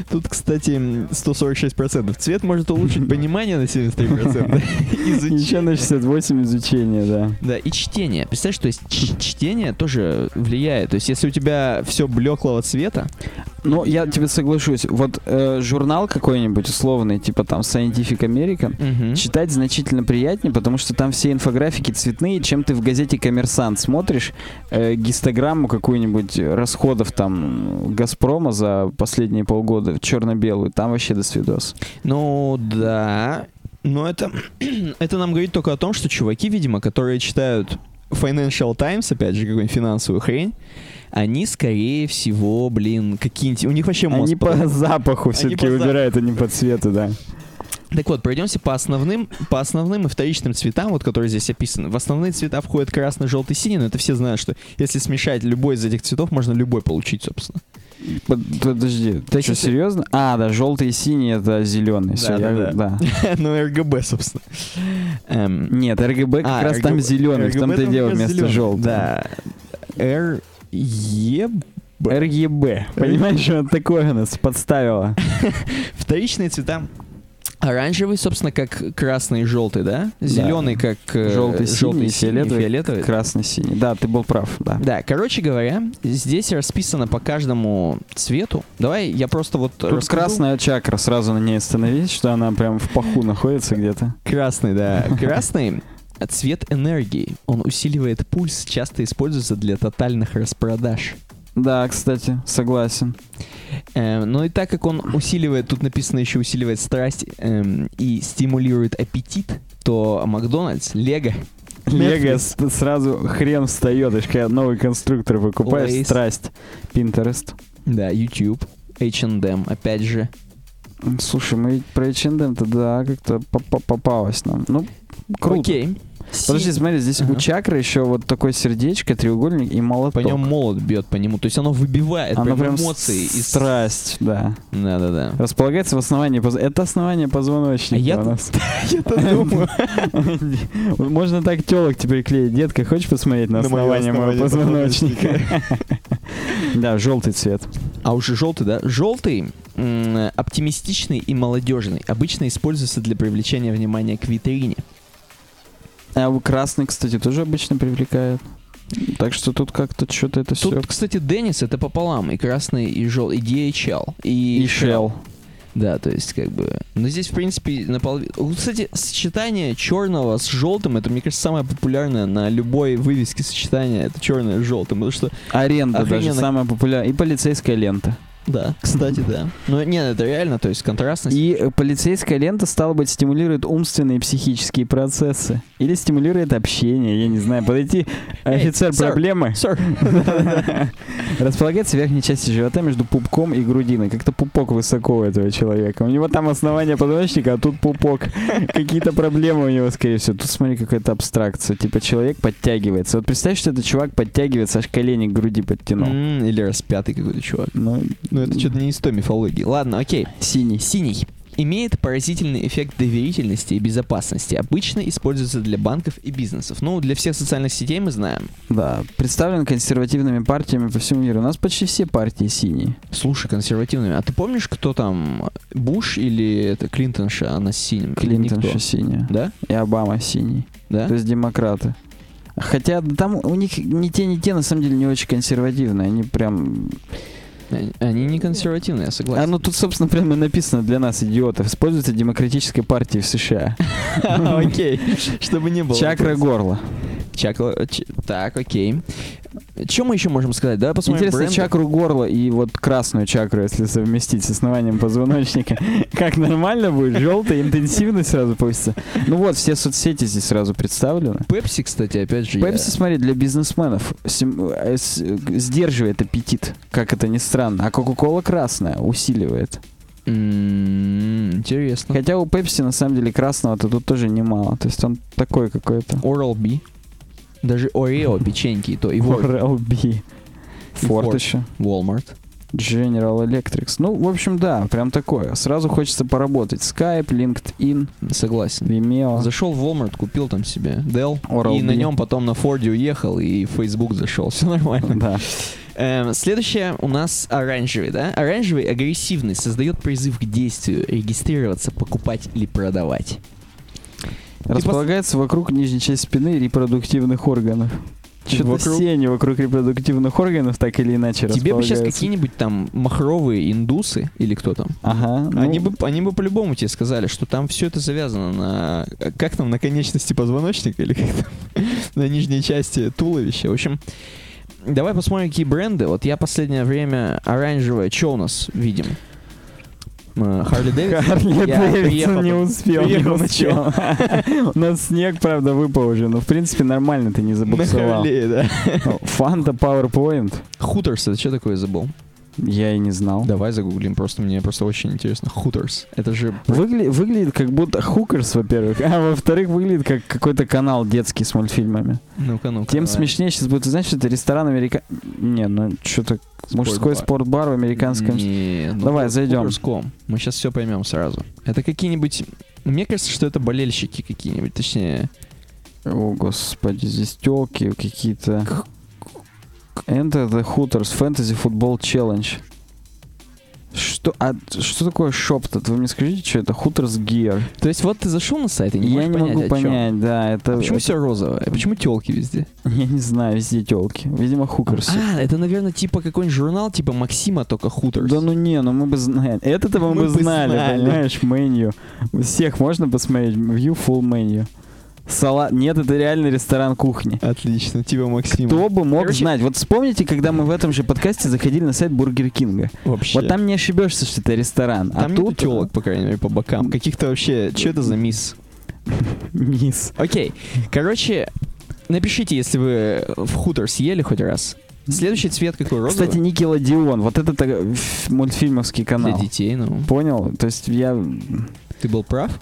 тут, кстати, м, 146%. Цвет может улучшить понимание на 73%. Еще Изучение. на 68 изучения, да. Да, и чтение. Представляешь, то есть чтение тоже влияет. То есть если у тебя все блеклого цвета, Ну, я тебе соглашусь. Вот э, журнал какой-нибудь условный, типа там Scientific American, мгм, читать значительно приятнее, потому что там все инфографики цветные, чем ты в газете «Коммерсант» смотришь э, гистограмму какую-нибудь расходов там «Газпрома» за последние полгода, черно-белую, там вообще до свидос. ну да, но это, это нам говорит только о том, что чуваки, видимо, которые читают Financial Times, опять же, какую-нибудь финансовую хрень, они, скорее всего, блин, какие-нибудь... У них вообще мозг... Они по запаху все-таки выбирают, а не по цвету, да. Так вот, пройдемся по основным, по основным и вторичным цветам, вот которые здесь описаны. В основные цвета входят красный, желтый, синий, но это все знают, что если смешать любой из этих цветов, можно любой получить, собственно. Под- Подожди, ты что, серьезно? А, да, желтый и синий это зеленый. Все, Да, я, да, да. ну, РГБ, собственно. Эм, Нет, РГБ как а, раз там RGB зеленый, в том-то и там дело вместо желтого. Да. Р... Е... РГБ. Понимаешь, вот такое нас подставило. Вторичные цвета Оранжевый, собственно, как красный и желтый, да? Зеленый, как э, Желтый, синий, желтый, синий, фиолетовый, фиолетовый. Красный-синий. Да, ты был прав, да. Да, короче говоря, здесь расписано по каждому цвету. Давай я просто вот Тут расскажу. красная чакра, сразу на ней остановись, что она прям в паху находится где-то. Красный, да. Красный цвет энергии. Он усиливает пульс, часто используется для тотальных распродаж. Да, кстати, согласен. Э, но и так как он усиливает, тут написано еще усиливает страсть эм, и стимулирует аппетит, то Макдональдс, Лего, Лего сразу хрен встает, когда новый конструктор выкупаешь, Lays. страсть. Pinterest. да, YouTube, H&M, опять же. Слушай, мы про H&M-то, да, как-то попа- попалось нам. Ну, круто. Окей. Подожди, Си- смотри, здесь Ага. у чакры еще вот такое сердечко, треугольник и молоток. По нем молот бьет по нему, то есть оно выбивает Оно прям эмоции из... страсть, да. Да-да-да. Располагается в основании поз- Это основание позвоночника А. Я-то думаю. Можно так телок теперь клеить. Детка, хочешь посмотреть на основание моего позвоночника? Да, желтый цвет. А уже желтый, да? Желтый оптимистичный и молодежный. Обычно используется для привлечения внимания к витрине. А красный, кстати, тоже обычно привлекает. Так что тут как-то что-то это все. Тут, кстати, Деннис это пополам. И красный, и желтый, и DHL. И, И Shell. Да, то есть как бы... Но здесь, в принципе, на Кстати, сочетание черного с желтым, это, мне кажется, самое популярное на любой вывеске сочетание. Это черное с желтым. Потому что, Аренда даже Охрененно. самая популярная. И полицейская лента. Да, кстати, да. Ну, нет, это реально, то есть контрастность. И э, полицейская лента, стало быть, стимулирует умственные и психические процессы. Или стимулирует общение, я не знаю. Подойти, офицер, sir. проблемы. Располагается в верхней части живота между пупком и грудиной. Как-то пупок высоко у этого человека. У него там основание позвоночника, а тут пупок. Какие-то проблемы у него, скорее всего. Тут смотри, какая-то абстракция. Типа человек подтягивается. Вот представь, что этот чувак подтягивается, аж колени к груди подтянул. Или распятый какой-то чувак. Ну, Ну, это что-то не из той мифологии. Ладно, окей. синий. Синий. Имеет поразительный эффект доверительности и безопасности. Обычно используется для банков и бизнесов. Ну, для всех социальных сетей мы знаем. Да, представлен консервативными партиями по всему миру. У нас почти все партии синие. Слушай, консервативными. А ты помнишь, кто там? Буш или это Клинтонша? Она с синим? Или Клинтон никто? еще синяя. Да? И Обама синий. Да? То есть демократы. Хотя там у них ни те, ни те на самом деле не очень консервативные. Они прям... Они- не консервативные, я А согласен. ну тут, собственно, прямо написано для нас, идиотов. Используется демократической партией в США. Окей. Чтобы не было. Чакра горла. Чакра... ч- Так, окей. Что мы еще можем сказать? Давай посмотрим Интересно, бренды. чакру горла и вот красную чакру, если совместить с основанием позвоночника, как нормально будет? Желтая интенсивность сразу повысится. Ну вот, все соцсети здесь сразу представлены. Пепси, кстати, опять же. Пепси, смотри, для бизнесменов э, э, сдерживает аппетит, как это ни странно. А Кока-Кола красная усиливает. М, Интересно. Хотя у Пепси на самом деле красного-то тут тоже немало. То есть он такой какой-то. Oral-B. Даже Орео печеньки, то и вот Oral-B. И Форд Ford. еще. Walmart. General Electric. Ну, в общем, да, прям такое. Сразу хочется поработать. Skype, LinkedIn, Согласен. Vimeo. Зашел в Walmart, купил там себе Dell, Oral-B. и на нем потом на Форде уехал, и в Facebook зашел. Все нормально. Да. Эм, следующее у нас оранжевый, да? Оранжевый агрессивный, создает призыв к действию, регистрироваться, покупать или продавать. Располагается вокруг нижней части спины репродуктивных органов. Что-то Вокруг- все они вокруг репродуктивных органов так или иначе Тебе бы сейчас какие-нибудь там махровые индусы или кто там? Ага. ну, Они бы, они бы по-любому тебе сказали, что там все это завязано на... Как там, на конечности позвоночника или как там? на нижней части туловища. В общем, давай посмотрим, какие бренды. Вот я последнее время оранжевое, что у нас видим? Э, Харли Дэвидсон? Харли Дэвидсон не успел, не приехал на успел. У нас снег, правда, выпал уже, но в принципе нормально ты не забуксовал. Харли, да. Фанта PowerPoint? Хуторс, это что такое, забыл? Я и не знал. Давай загуглим, просто мне просто очень интересно. Хуторс. Это же... Выгля- выглядит как будто Хукерс, во-первых, а во-вторых, выглядит как какой-то канал детский с мультфильмами. Ну-ка, ну-ка. Тем давай. смешнее сейчас будет, знаешь, что это ресторан Америка... Не, ну что-то мужской Спортбар. в американском... Не, ну, Давай, зайдем. Хуторс.ком. Мы сейчас все поймем сразу. Это какие-нибудь... Мне кажется, что это болельщики какие-нибудь, точнее... О, господи, здесь телки какие-то. Enter the Hooters Fantasy Football Challenge. Что, а что такое шоп-то? Вы мне скажите, что это? Хуторс Гир. То есть вот ты зашел на сайт и не Я не понять, могу понять, да, это... А почему это- все розовое? А почему телки везде? Я не знаю, везде телки. Видимо, хукерсы. А, это, наверное, типа какой-нибудь журнал, типа Максима, только Хуторс. Да ну не, ну мы бы знали. Это-то мы, Мы бы знали, знали. понимаешь, меню. Всех можно посмотреть. View full menu. Салат. Нет, это реально ресторан кухни. Отлично, типа Максима. Кто бы мог Короче- знать? Вот вспомните, когда мы в этом же подкасте заходили на сайт Бургер Кинга. Вообще. Вот там не ошибешься, что это ресторан. Там а тут телок, по крайней мере, по бокам. Каких-то вообще... Что это за мисс? низ. Окей. Короче, напишите, если вы в хутор съели хоть раз. Следующий цвет какой? Розовый? Кстати, Nickelodeon. Вот это ф- мультфильмовский Для канал. детей, ну. Понял? То есть я Ты был прав?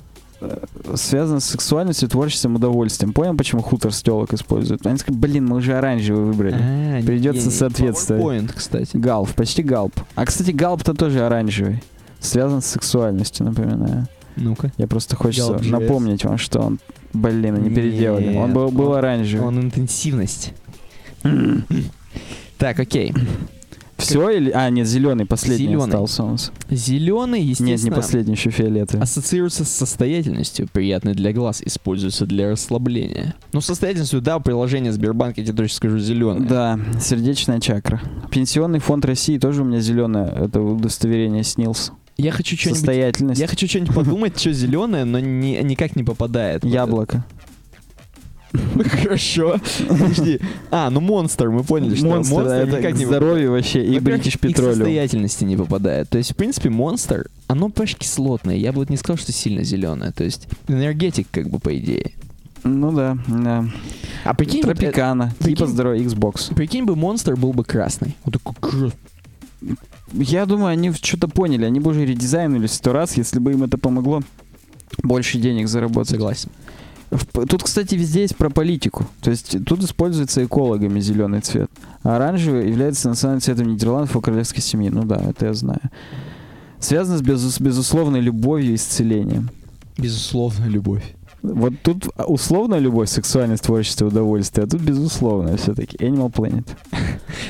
Связан с сексуальностью, творчеством, удовольствием. Понял, почему хутор с телок используют? Они сказали, блин, мы уже оранжевый выбрали. А, Придется соответствовать. PowerPoint, кстати. Галп, почти галп. А, кстати, галп-то тоже оранжевый. Связан с сексуальностью, напоминаю. Ну-ка. Я просто хочется Галп напомнить вам, что он, блин, не переделали. Он был, был он- оранжевый. Он интенсивность. Так, окей. Все или... А, нет, зеленый последний Зелёный. остался у нас. Зеленый, Нет, не естественно, последний, еще фиолетовый. ассоциируется с состоятельностью, приятной для глаз, используется для расслабления. Ну, состоятельностью, да, приложение Сбербанка, я тебе точно скажу, зеленое. Да, сердечная чакра. Пенсионный фонд России тоже у меня зеленое. Это удостоверение снился. Я хочу что-нибудь... Состоятельность. Я хочу что-нибудь подумать, что зеленое, но не- никак не попадает. Вот Яблоко. это. Хорошо. Подожди. А, ну монстр, мы поняли, что Монстр, монстр это никак не здоровью вообще. И British Petroleum. состоятельности не попадает. То есть, в принципе, монстр, оно, понимаешь, кислотное. Я бы вот не сказал, что сильно зеленое. То есть, энергетик, как бы, по идее. Ну да, да. А прикинь, Тропикана. прикинь- Типа здоровье Xbox. э, прикинь бы, монстр был бы красный. Вот такой Я думаю, они что-то поняли. Они бы уже редизайнули сто раз, если бы им это помогло больше денег заработать. Согласен. Тут, кстати, везде есть про политику. То есть тут используется экологами зеленый цвет. А оранжевый является национальным цветом Нидерландов у королевской семьи. Ну да, это я знаю. Связано с безус- безусловной любовью и исцелением. Безусловно, любовь. Вот тут условная любовь, сексуальность, творчество, удовольствие, а тут безусловно все-таки. Animal Planet.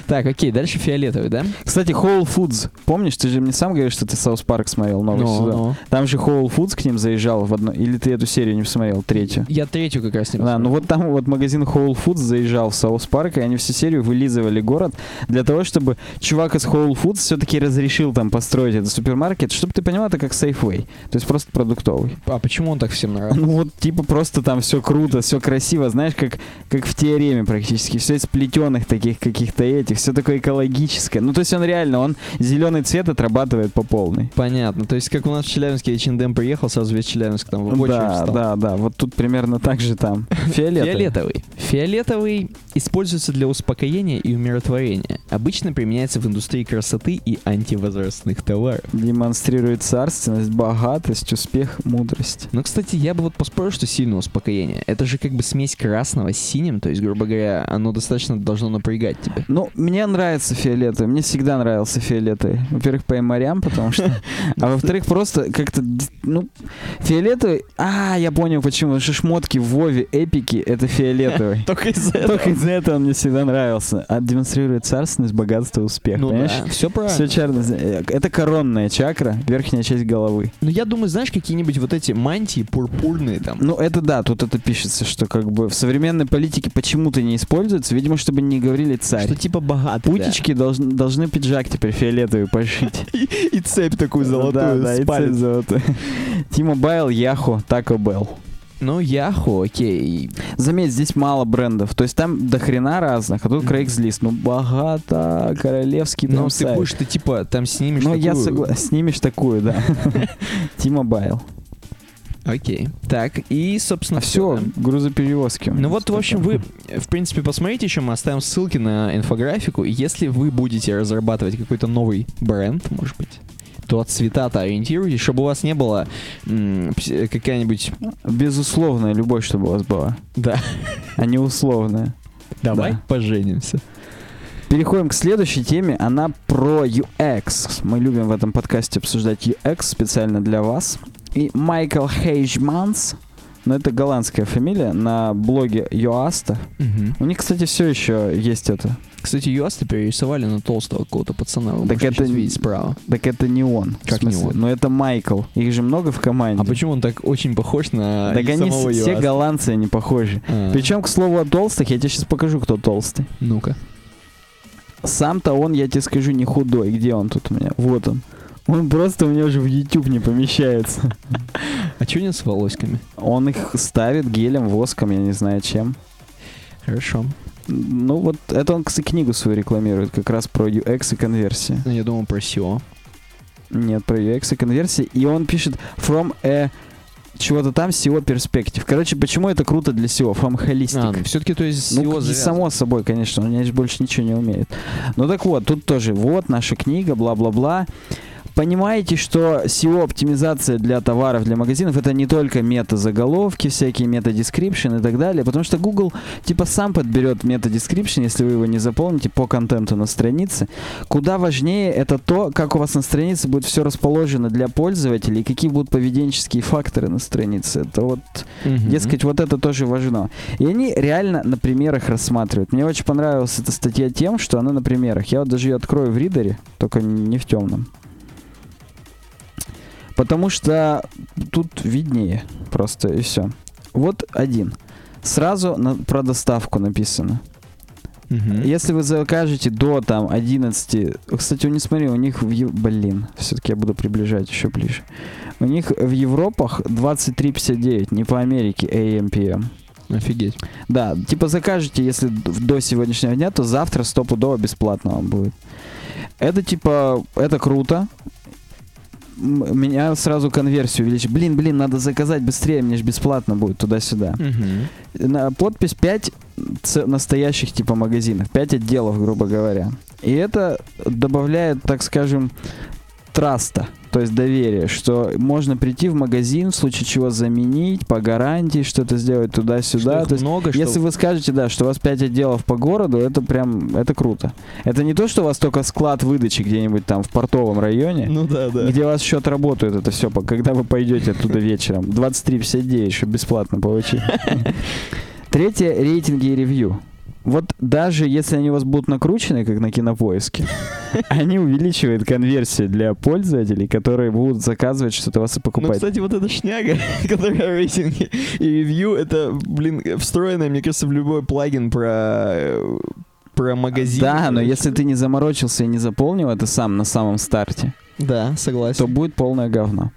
Так, окей, дальше фиолетовый, да? Кстати, Whole Foods. Помнишь, ты же мне сам говоришь, что ты Саус Парк смотрел новый Ну, сезон? ну. Там же Whole Foods к ним заезжал в одно... Или ты эту серию не посмотрел, третью? Я третью как раз не Да, ну вот там вот магазин Whole Foods заезжал в Саус Парк, и они всю серию вылизывали город для того, чтобы чувак из Whole Foods все-таки разрешил там построить этот супермаркет, чтобы ты понимал, это как Safeway. То есть просто продуктовый. А почему он так всем нравится? Ну вот типа просто там все круто, все красиво, знаешь, как, как в теореме практически. Все из плетеных таких каких-то этих, все такое экологическое. Ну то есть он реально, он зеленый цвет отрабатывает по полной. Понятно. То есть, как у нас в Челябинске H&M приехал, сразу весь Челябинск там в очередь Да, встал. да, да. Вот тут примерно так же там. Фиолетовый. Фиолетовый. Фиолетовый используется для успокоения и умиротворения. Обычно применяется в индустрии красоты и антивозрастных товаров. Демонстрирует царственность, богатость, успех, мудрость. Ну, кстати, я бы вот поспорил, что сильное успокоение. Это же как бы смесь красного с синим, то есть, грубо говоря, оно достаточно должно напрягать тебя. Ну, мне нравится фиолетовый. Мне всегда нравился фиолетовый. Во-первых, по морям, потому что... А во-вторых, просто как-то... Ну, фиолетовый... А, я понял почему. Потому что шмотки в Вове, эпики — это фиолетовый. Только из-за этого. Только из-за этого он мне всегда нравился. А демонстрирует царственность, богатство, успех. Ну понимаешь? да, все правильно. Все чарно. Это коронная чакра, верхняя часть головы. Ну, я думаю, знаешь, какие-нибудь вот эти мантии пурпурные там. Ну, это да, тут это пишется, что как бы в современной политике почему-то не используется, видимо, чтобы не говорили царь. Что типа богатый. Путечки должны, должны пиджак теперь фиолетовый пошить. И, и цепь такую золотую Да, да, и цепь золотая. T-Mobile, Yahoo, Taco Bell. Ну, Яху, окей. Заметь, здесь мало брендов. То есть там до хрена разных, а тут. Craigslist. Ну, богато, королевский Ну, ты будешь, ты типа там снимешь Ну, я такую- согласен. Снимешь такую, да. T-Mobile. Окей. Так, и, собственно, А все, да. грузоперевозки. Ну вот, в общем, вы, в принципе, посмотрите еще, мы оставим ссылки на инфографику. Если вы будете разрабатывать какой-то новый бренд, может быть, то от цвета-то ориентируйтесь, чтобы у вас не было какая-нибудь... Безусловная любовь, чтобы у вас была, Да, а не условная. давай Да. поженимся. Переходим к следующей теме. Она про UX. Мы любим в этом подкасте обсуждать UX специально для вас. И Майкл Хейджманс но это голландская фамилия, на блоге Йоаста. Мгм. У них, кстати, все еще есть это. Кстати, Юаста перерисовали на толстого какого-то пацана. Вы Так это не- видеть справа. Так это не он. Как не он? Но это Майкл. Их же много в команде. А почему он так очень похож на Так они самого все Юаста? голландцы, они похожи. А, Причем, к слову о толстых, я тебе сейчас покажу, кто толстый. Ну-ка. Сам-то он, я тебе скажу, не худой. Где он тут у меня? Вот он. Он просто у меня уже в YouTube не помещается. А что не с волоськами? Он их ставит гелем, воском, я не знаю чем. Хорошо. Ну вот, это он, кстати, книгу свою рекламирует, как раз про UX и конверсии. Ну, я думал про SEO. Нет, про UX и конверсии. И он пишет from a чего-то там SEO perspective. Короче, почему это круто для SEO? From holistic. А, ну все-таки, то есть, Ну, SEO завязано. само собой, конечно, он конечно, больше ничего не умеет. Ну так вот, тут тоже, вот наша книга, бла-бла-бла. Понимаете, что SEO-оптимизация для товаров, для магазинов, это не только мета-заголовки, всякие meta description и так далее, потому что Google типа сам подберет meta description, если вы его не заполните по контенту на странице. Куда важнее это то, как у вас на странице будет все расположено для пользователей, и какие будут поведенческие факторы на странице. Это вот Мгм. Дескать, вот это тоже важно. И они реально на примерах рассматривают. Мне очень понравилась эта статья тем, что она на примерах. Я вот даже ее открою в ридере, только не в темном. Потому что тут виднее просто и все. Вот один. Сразу на- про доставку написано. Мгм. Если вы закажете до там 11... Кстати, не смотри, у них в... Ев- Блин, все-таки я буду приближать еще ближе. У них в Европах 23.59, не по Америке, AM, PM. Офигеть. Да, типа закажете, если до сегодняшнего дня, то завтра стопудово бесплатно вам будет. Это типа, это круто. Меня сразу конверсию увеличит. Блин, блин, надо заказать быстрее, мне же бесплатно будет туда-сюда. Мгм. На подпись 5 настоящих типа магазинов, 5 отделов, грубо говоря. И это добавляет, так скажем, траста, то есть доверие, что можно прийти в магазин, в случае чего заменить, по гарантии что-то сделать Что туда-сюда. их То есть много, что- если вы скажете, да, что у вас 5 отделов по городу, это прям, это круто. Это не то, что у вас только склад выдачи где-нибудь там в портовом районе, Ну да, да. где у вас счет работает это все, когда вы пойдете оттуда вечером. 23,59, чтобы бесплатно получить. Третье, рейтинги и ревью. Вот даже если они у вас будут накручены, как на кинопоиске, они увеличивают конверсию для пользователей, которые будут заказывать что-то вас и Ну, покупать. кстати, вот эта шняга, которая рейтинги и ревью, это, блин, встроенная, мне кажется, в любой плагин про про магазин. Да, но если ты не заморочился и не заполнил это сам на самом старте, Да, согласен. то будет полное говно.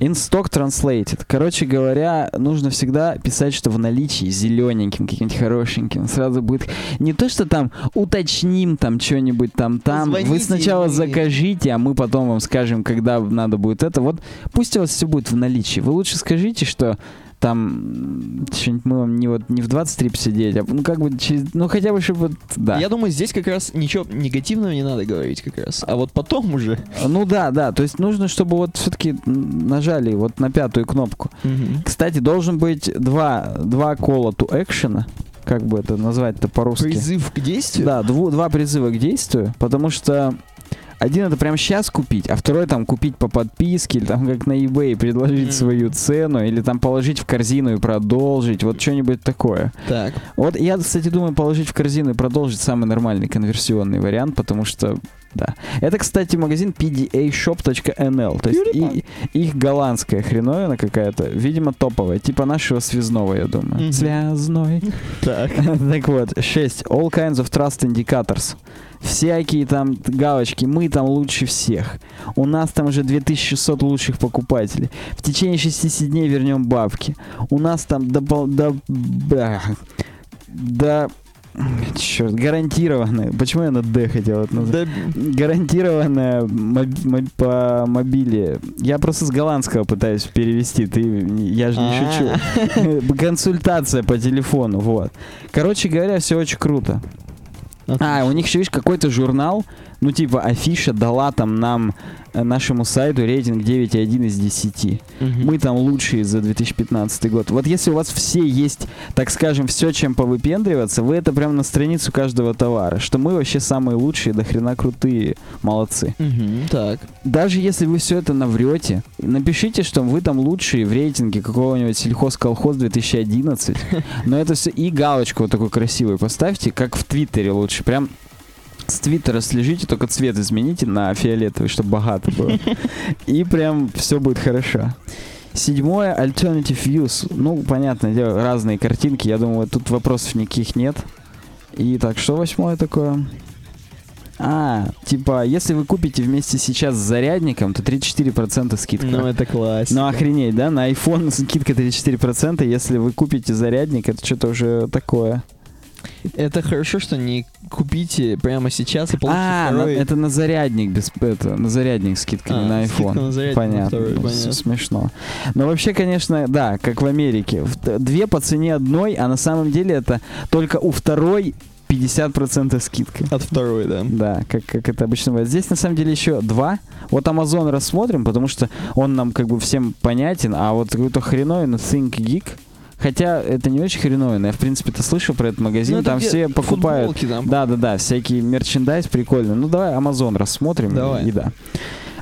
In stock translated. Короче говоря, нужно всегда писать, что в наличии зелененьким, каким-нибудь хорошеньким. Сразу будет не то, что там уточним там что-нибудь там там. Вы Позвоните сначала мне. закажите, а мы потом вам скажем, когда надо будет это. Вот пусть у вас все будет в наличии. Вы лучше скажите, что там что-нибудь мы вам не вот не в 23.59, а ну как бы через, ну хотя бы чтобы вот, да. Я думаю, здесь как раз ничего негативного не надо говорить как раз. А вот потом уже... Ну да, да, то есть нужно, чтобы вот все-таки нажали вот на пятую кнопку. Кстати, должен быть два, два кола to action, как бы это назвать-то по-русски. Призыв к действию? Да, дву- два призыва к действию, потому что один это прямо сейчас купить, а второй там купить по подписке, или там как на eBay предложить Мгм. свою цену, или там положить в корзину и продолжить, вот что-нибудь такое. Так. Вот я, кстати, думаю, положить в корзину и продолжить самый нормальный конверсионный вариант, потому что, да. Это, кстати, магазин pdashop.nl, то есть и- их голландская хреновина какая-то, видимо, топовая, типа нашего связного, я думаю. Мгм. Связной. Так. Так вот, 6. All kinds of trust indicators. Всякие там галочки, мы там лучше всех. У нас там уже 2600 лучших покупателей. В течение 60 дней вернем бабки. У нас там до... до, да, до черт, гарантированное. Почему я на D хотел это назвать? Да, Гарантированная моб- моб- по мобиле. Я просто с голландского пытаюсь перевести. Ты, я же не А. шучу. Консультация по телефону, вот. Короче говоря, все очень круто. А, у них еще, видишь, какой-то журнал Ну, типа, афиша дала там нам, э, нашему сайту рейтинг 9,1 из 10. Мгм. Мы там лучшие за 2015 год. Вот если у вас все есть, так скажем, все, чем повыпендриваться, вы это прям на страницу каждого товара, что мы вообще самые лучшие, до хрена крутые, молодцы. Мгм, Так. Даже если вы все это наврете, напишите, что вы там лучшие в рейтинге какого-нибудь сельхозколхоз 2011, но это все и галочку вот такую красивую поставьте, как в Твиттере лучше, прям с Твиттера слежите, только цвет измените на фиолетовый, чтобы богато было. И прям все будет хорошо. Седьмое, Alternative Views. Ну, понятное дело, разные картинки. Я думаю, тут вопросов никаких нет. И так, что восьмое такое? А, типа, если вы купите вместе сейчас с зарядником, то 34% скидка. Ну, это классика. Ну, охренеть, да? На iPhone скидка 34%. Если вы купите зарядник, это что-то уже такое. Это хорошо, что не купите прямо сейчас и получите А, на- второй. это на зарядник без это, на зарядник скидка, не А, на iPhone. на зарядник на понятно. второй, Ну, понятно. Смешно. Но вообще, конечно, да, как в Америке. Две по цене одной, а на самом деле это только у второй 50% скидка. От второй, да. Да, как, как это обычно бывает. Здесь на самом деле еще два. Вот Amazon рассмотрим, потому что он нам как бы всем понятен, а вот какой-то хреновин Think Geek, хотя это не очень хреновин, я в принципе-то слышал про этот магазин, Ну, там все покупают. футболки там. Да, да, да, всякий мерчендайз прикольный. Ну давай Amazon рассмотрим. Давай. И да.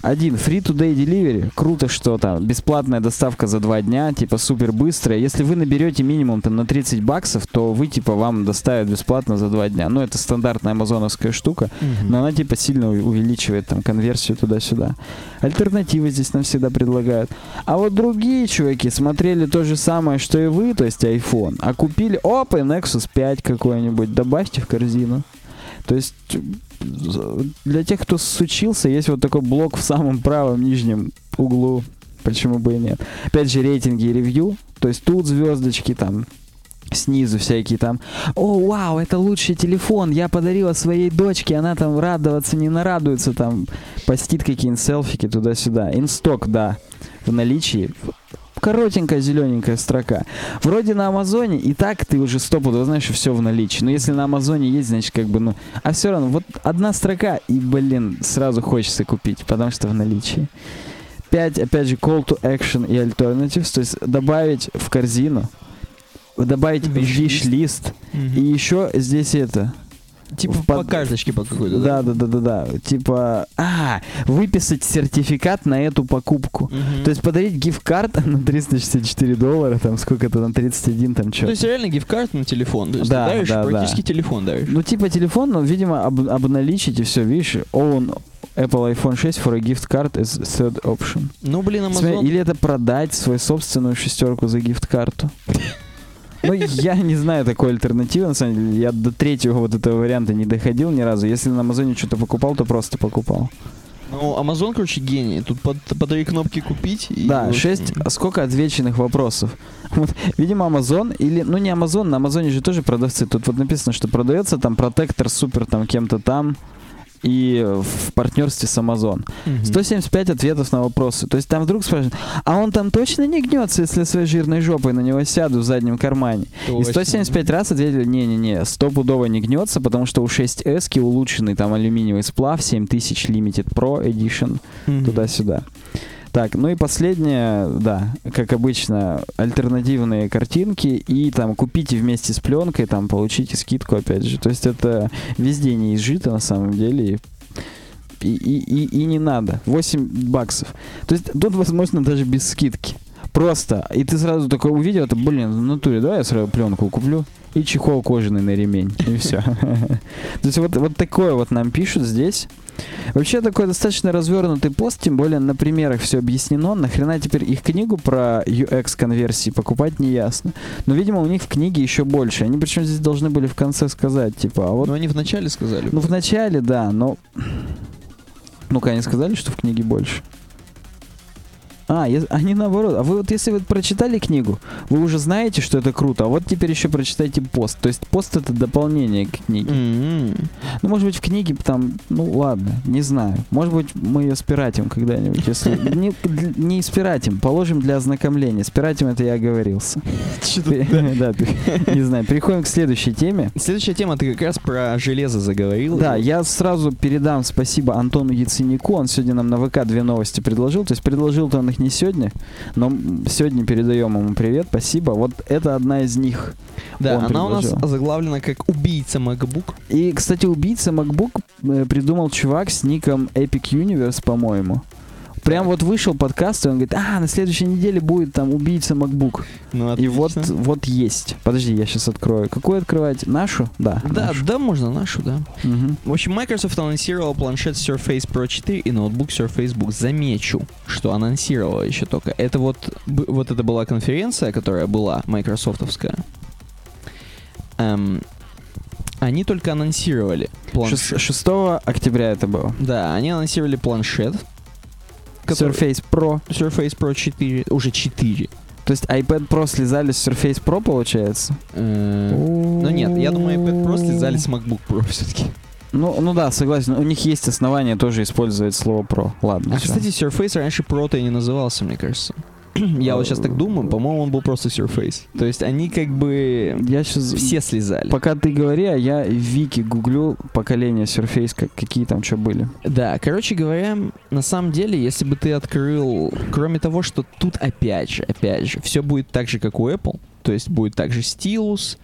Один, free to day delivery. Круто, что там бесплатная доставка за два дня, типа супер быстрая. Если вы наберете минимум там на 30 баксов, то вы типа вам доставят бесплатно за два дня. Ну это стандартная амазоновская штука, Мгм. но она типа сильно увеличивает там конверсию туда-сюда. Альтернативы здесь нам всегда предлагают. А вот другие чуваки смотрели то же самое, что и вы, то есть iPhone, а купили, опа, Nexus 5 какой-нибудь, добавьте в корзину. То есть для тех, кто сучился, есть вот такой блок в самом правом нижнем углу. Почему бы и нет? Опять же, рейтинги и ревью. То есть тут звездочки там снизу всякие там. О, вау, это лучший телефон. Я подарила своей дочке. Она там радоваться не нарадуется. Там постит какие-нибудь селфики туда-сюда. Инсток, да, в наличии. Коротенькая зелененькая строка. Вроде на Амазоне и так ты уже стопудово знаешь, что все в наличии. Но если на Амазоне есть, значит, как бы, ну... А все равно, вот одна строка, и, блин, сразу хочется купить, потому что в наличии. 5, опять же, call to action и alternatives, то есть добавить в корзину, добавить в Wish wish-лист, Мгм. и еще здесь это... Типа в по под- карточке по какой-то, Да, да, да, да, да. Типа, а, выписать сертификат на эту покупку. Мгм. То есть подарить гифт-карт на 364 доллара, там сколько-то, там 31, там что. То есть реально гифкарт на телефон. То есть Да, ты даришь да, да. практически телефон даришь. Ну, типа телефон, ну, видимо, об- обналичить и все, видишь, own Apple iPhone 6 for a gift card is third option. Ну, блин, Amazon... Или это продать свою собственную шестерку за гифт-карту. Ну, я не знаю такой альтернативы, на самом деле. Я до третьего вот этого варианта не доходил ни разу. Если на Амазоне что-то покупал, то просто покупал. Ну, Amazon, короче, гений. Тут по, по три кнопки купить и... Да, вот, 6. м, Сколько отвеченных вопросов? Вот, видимо, Amazon или, ну не Amazon, на Амазоне же тоже продавцы. Тут вот написано, что продается там протектор супер там кем-то там и в партнерстве с Amazon. мгм. 175 ответов на вопросы. То есть там вдруг спрашивают, а он там точно не гнется, если своей жирной жопой на него сяду в заднем кармане? И Точно. 175 раз ответили, не-не-не, стопудово не гнется, потому что у 6S улучшенный там алюминиевый сплав, 7000 Limited Pro Edition, Мгм. туда-сюда. Так, ну и последнее, да, как обычно, альтернативные картинки и там купите вместе с пленкой, там получите скидку опять же. То есть это везде не изжито на самом деле. И, и, и, и не надо. 8 баксов. То есть тут возможно даже без скидки. Просто. И ты сразу такой увидел, это, блин, в натуре, давай я сразу пленку куплю. И чехол кожаный на ремень. И все. То есть вот, вот такое вот нам пишут здесь. Вообще такой достаточно развернутый пост, тем более на примерах все объяснено. Нахрена теперь их книгу про UX конверсии покупать не ясно. Но, видимо, у них в книге еще больше. Они причем здесь должны были в конце сказать, типа, а вот Ну, они вначале сказали. ну, в начале, да, но... Ну-ка, они сказали, что в книге больше. А, я- они наоборот. А вы вот если вы прочитали книгу, вы уже знаете, что это круто, а вот теперь еще прочитайте пост. То есть пост это дополнение к книге. М. Ну, может быть, в книге там, ну ладно, не знаю. Может быть, мы ее спиратим когда-нибудь, если... Не, не спиратим, положим для ознакомления. Спиратим это я оговорился. Да, не знаю. Переходим к следующей теме. Следующая тема, ты как раз про железо заговорил. Да, я сразу передам спасибо Антону Яценику. Он сегодня нам на ВК две новости предложил. То есть предложил-то он их не сегодня, но сегодня передаем ему привет, спасибо. Вот это одна из них. Да, он она у нас предложил. заглавлена как убийца MacBook. И, кстати, убийца MacBook э, придумал чувак с ником Epic Universe, по-моему. Прям вот вышел подкаст, и он говорит, а, на следующей неделе будет там убийца MacBook. Ну, И вот, вот есть. Подожди, я сейчас открою. Какую открывать? Нашу? Да. Да, нашу. да, можно нашу, да. Мгм. В общем, Microsoft анонсировал планшет Surface Pro 4 и ноутбук Surface Book. Замечу, что анонсировала еще только. Это вот, вот это была конференция, которая была, майкрософтовская. Эм, они только анонсировали планшет. Шес- 6 октября это было. Да, они анонсировали планшет. Который- Surface Pro. Surface Pro 4, уже 4. То есть iPad Pro слезали с Surface Pro, получается? Э, Ну нет, я думаю, iPad Pro слезали с MacBook Pro все-таки. Ну, ну да, согласен. У них есть основания тоже использовать слово Pro. Ладно. А, всё. кстати, Surface раньше Pro-то и не назывался, мне кажется. Я вот сейчас так думаю, по-моему, он был просто Surface. То есть они как бы я сейчас... все слезали. Пока ты говори, а я в Вики гуглю поколение Surface, как, какие там что были. Да, короче говоря, на самом деле, если бы ты открыл, кроме того, что тут опять же, опять же, все будет так же, как у Apple, то есть будет также стилус.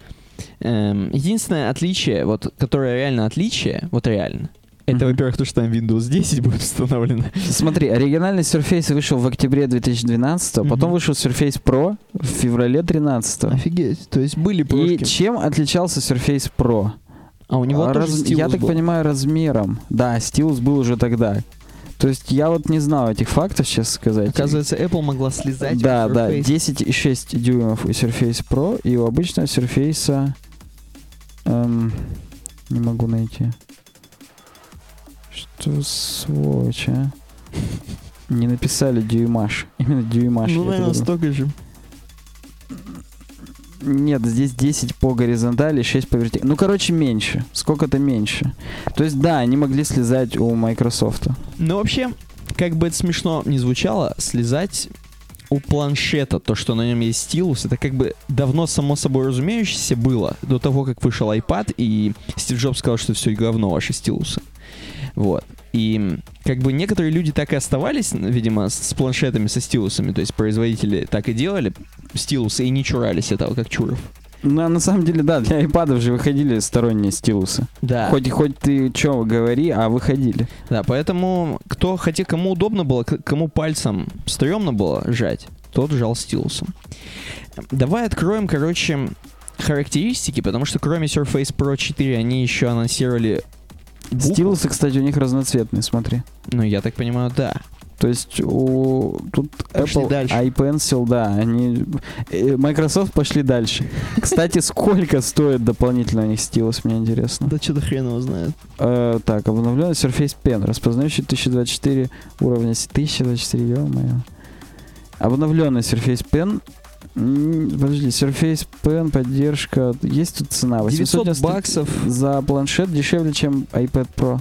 Эм, единственное отличие, вот, которое реально отличие, вот реально, это, Мгм. во-первых, то, что там Windows 10 будет установлено. Смотри, оригинальный Surface вышел в октябре 2012, потом Мгм. вышел Surface Pro в феврале 13 Офигеть, то есть были И прошки. чем отличался Surface Pro? А у него А, тоже раз- Я так был. понимаю, размером. Да, стилус был уже тогда. То есть я вот не знал этих фактов, честно сказать. Оказывается, Apple могла слезать. Да, да, Surface. 10,6 дюймов у Surface Pro, и у обычного Surface эм, не могу найти. Что сволочь, а? Не написали дюймаш. Именно дюймаш. Ну, наверное, столько же. Нет, здесь 10 по горизонтали, 6 по вертикали. Ну, короче, меньше. Сколько-то меньше. То есть, да, они могли слезать у Microsoft. Ну, вообще, как бы это смешно не звучало, слезать у планшета, то, что на нем есть стилус, это как бы давно само собой разумеющееся было, до того, как вышел iPad, и Стив Джобс сказал, что все говно ваши стилусы. Вот. И как бы некоторые люди так и оставались, видимо, с, планшетами, со стилусами, то есть производители так и делали стилусы и не чурались этого, как Чуров. Ну, а на самом деле, да, для iPad же выходили сторонние стилусы. Да. Хоть, хоть ты что говори, а выходили. Да, поэтому кто хотя кому удобно было, кому пальцем стрёмно было жать, тот жал стилусом. Давай откроем, короче, характеристики, потому что кроме Surface Pro 4 они еще анонсировали Стилусы, кстати, у них разноцветные, смотри. Ну, я так понимаю, да. То есть у тут Пошли Apple дальше. iPencil, да, они э, Microsoft пошли дальше. Кстати, сколько стоит дополнительно у них стилус, мне интересно. Да что-то хрен его знает. Э, так, обновленный Surface Pen, распознающий 1024 уровня, с- 1024, ё-моё. Обновленный Surface Pen, подожди, Surface Pen, поддержка, есть тут цена? 900 890 баксов. За планшет дешевле, чем iPad Pro.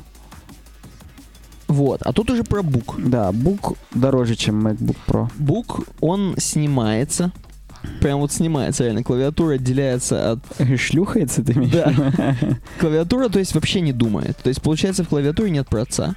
Вот. А тут уже про бук. Да, бук дороже, чем MacBook Pro. Бук, он снимается. Прям вот снимается, реально. Клавиатура отделяется от... Шлюхается ты имеешь? Да. Клавиатура, то есть, вообще не думает. То есть, получается, в клавиатуре нет проца.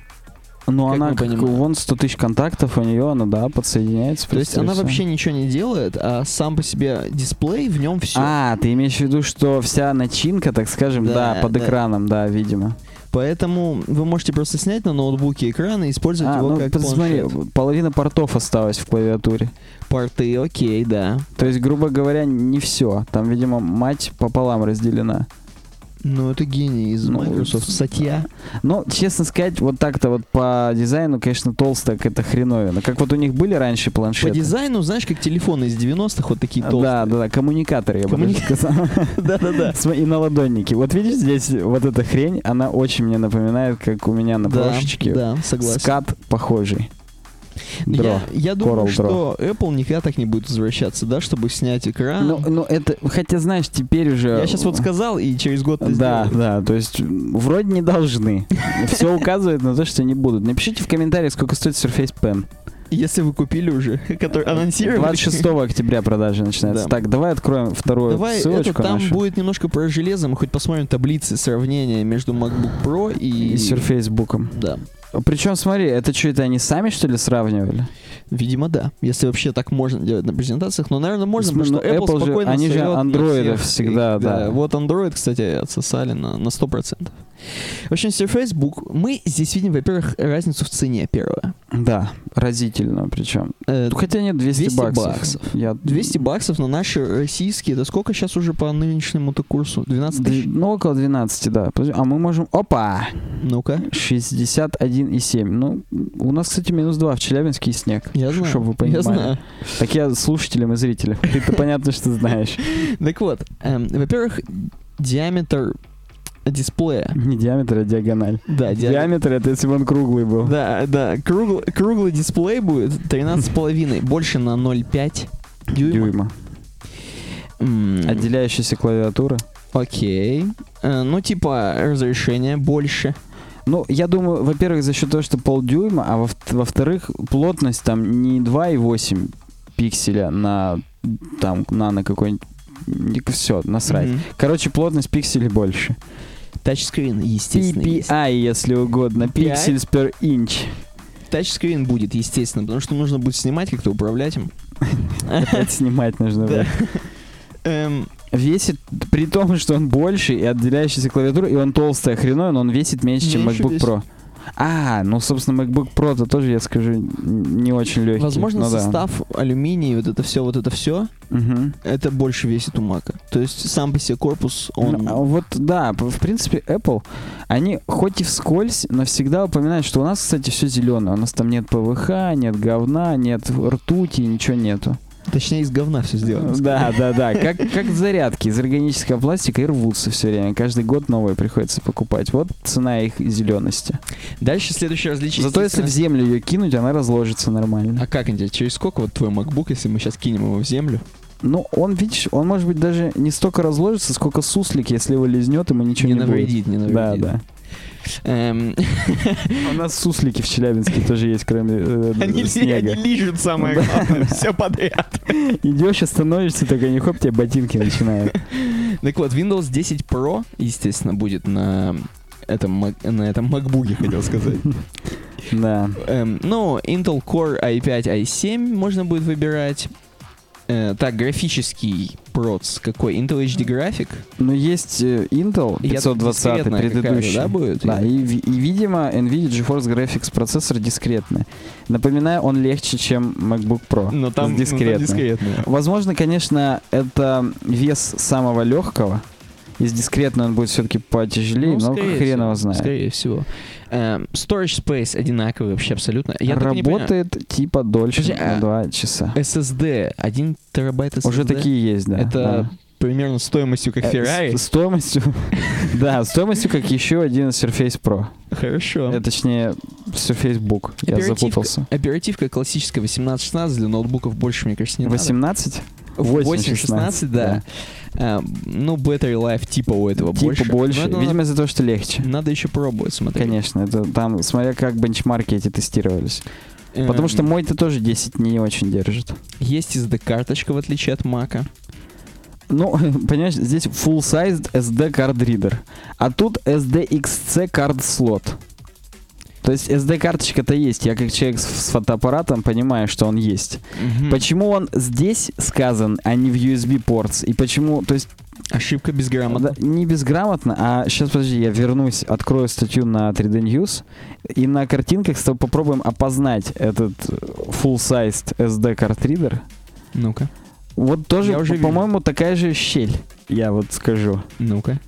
Ну, Как она, как, понимаем. вон 100 тысяч контактов у нее, она, да, подсоединяется. То есть она представь вообще ничего не делает, а сам по себе дисплей, в нем все. А, ты имеешь в виду, что вся начинка, так скажем, да, Да, под да. экраном, да, видимо. Поэтому вы можете просто снять на ноутбуке экран и использовать А, его ну, как посмотри, планшет. половина портов осталась в клавиатуре. Порты, окей, да. То есть, грубо говоря, не все. Там, видимо, мать пополам разделена. Ну, это гений из Ну, Microsoft. Статья. Но, честно сказать, вот так-то вот по дизайну, конечно, толстая это хреновина. Как вот у них были раньше По планшеты. дизайну, знаешь, как телефоны из 90-х, вот такие толстые. Да, да, да, коммуникаторы, я бы Коммуника- сказал. Да-да-да. См- И наладонники. Вот видишь, здесь вот эта хрень, она очень мне напоминает, как у меня на Да, прошечке да, согласен. скат похожий. Дро. Я, я думаю, Coral что Apple никогда так не будет возвращаться, да, чтобы снять экран. Ну, ну, это, хотя, знаешь, теперь уже... я сейчас вот сказал, и через год ты Да, сделаешь. да, то есть вроде не должны. Все указывает на то, что не будут. Напишите в комментариях, сколько стоит Surface Pen. Если вы купили уже, который анонсировали. 26 октября продажи начинается. Да. Так, давай откроем вторую Давай, ссылочку это там нашу. будет немножко про железо, мы хоть посмотрим таблицы сравнения между MacBook Pro и... И Surface Book. Да. Причем, смотри, это что, это они сами, что ли, сравнивали? Видимо, да. Если вообще так можно делать на презентациях. Но, наверное, можно, Ну, потому что Apple, Apple же- спокойно они же на андроидов всех. всегда, И, да. Вот Android, кстати, отсосали на, на 100%. В общем, Surface Book. Мы здесь видим, во-первых, разницу в цене первое. Да, разительно причем. Э, Ну, Хотя нет, 200, 200 баксов. баксов. Я... 200 баксов, но наши российские, это сколько сейчас уже по нынешнему курсу? 12 Д- тысяч? Ну, около 12, да. А мы можем... Опа! Ну-ка. 61,7. Ну, у нас, кстати, минус 2 в Челябинске и снег. Я знаю. Чтобы вы Я понимали. знаю. Так я слушателям и зрителям. Ты-то понятно, что знаешь. Так вот, эм, во-первых, диаметр дисплея. Не диаметр, а диагональ. Да, диаметр. Диаметр это если бы он круглый был. Да, да, круглый, круглый дисплей будет 13,5, больше на 0,5 дюйма. Дюйма. М, Отделяющаяся клавиатура. Окей. Э, ну, типа, разрешение больше. Ну, я думаю, во-первых, за счет того, что полдюйма, а во- во-вторых, плотность там не 2,8 пикселя на там нано какой-нибудь все, насрать. Мгм. Короче, плотность пикселей больше. Тачскрин, естественно. есть. PPI, если угодно, пиксель per inch. Тачскрин будет, естественно, потому что нужно будет снимать, как-то управлять им. Опять снимать нужно будет. Весит, при том, что он больше и отделяющаяся клавиатура, и он толстый, охреной, но он весит меньше, чем Меньше MacBook весит. Pro. А, ну, собственно, MacBook Pro-то тоже, я скажу, не очень легкий. Возможно, Ну да. состав алюминий, вот это все, вот это все, Мгм. это больше весит у Мака. То есть сам по себе корпус, он... Ну, а вот да, в принципе, Apple, они хоть и вскользь, но всегда упоминают, что у нас, кстати, все зеленое. У нас там нет ПВХ, нет говна, нет ртути, ничего нету. Точнее, из говна все сделано. Да, да, да. Как, как зарядки из органического пластика и рвутся все время. Каждый год новые приходится покупать. Вот цена их зелености. Дальше следующее различие. Зато если в землю ее кинуть, она разложится нормально. А как интересно, через сколько вот твой MacBook, если мы сейчас кинем его в землю? Ну, он, видишь, он может быть даже не столько разложится, сколько суслик, если его лизнет, ему ничего не не, будет. навредит, не Да, навредит. да. Эм, У нас суслики в Челябинске тоже есть, кроме э, Они снега. они лижут самое главное, все подряд. Идешь, остановишься, только не хоп, тебе ботинки начинают. Так вот, Windows 10 Pro, естественно, будет на этом, на этом MacBook, хотел сказать. Да. Эм, ну, Intel Core i5, i7 можно будет выбирать. Э, так, графический проц какой? Intel HD Graphic? Но есть э, Intel Я 520 дискретная какая-то, предыдущий. да, будет? Да, и, и, видимо, NVIDIA GeForce Graphics процессор дискретный. Напоминаю, он легче, чем MacBook Pro. Но там, но там дискретным. дискретная. Возможно, конечно, это вес самого легкого. Из дискретного он будет все-таки потяжелее, Ну, но хрен его знает. Скорее всего. Эм, storage space одинаковый вообще абсолютно. Я. Работает типа дольше Подожди, на а 2 часа. SSD, 1 терабайт SSD. Уже такие есть, да. Это примерно стоимостью как да. Э, Ferrari. с- Стоимостью, да, стоимостью как еще один Surface Pro. Хорошо. Э, Точнее, Surface Book. Я запутался. Оперативка классическая 1816 для ноутбуков больше, мне кажется, не надо. 18? 816, да. А, ну, battery life типа у этого Типа больше. больше. Но это Видимо, из-за того, что легче. надо, еще пробовать, смотри. Конечно, это там, смотря как бенчмарки эти тестировались. Потому Эм, что мой-то тоже 10 не очень держит. Есть SD-карточка, в отличие от Мака. Ну, понимаешь, здесь full-sized SD card reader. А тут SDXC card slot. То есть SD-карточка-то есть. Я как человек с, фотоаппаратом понимаю, что он есть. Мгм. Почему он здесь сказан, а не в USB ports? И почему, то есть, Ошибка безграмотно. да, не безграмотно, а сейчас, подожди, я вернусь, открою статью на 3D News, и на картинках с тобой попробуем опознать этот full-sized SD card reader. Ну-ка, Вот тоже, по-моему, такая же щель, я вот скажу. ну-ка.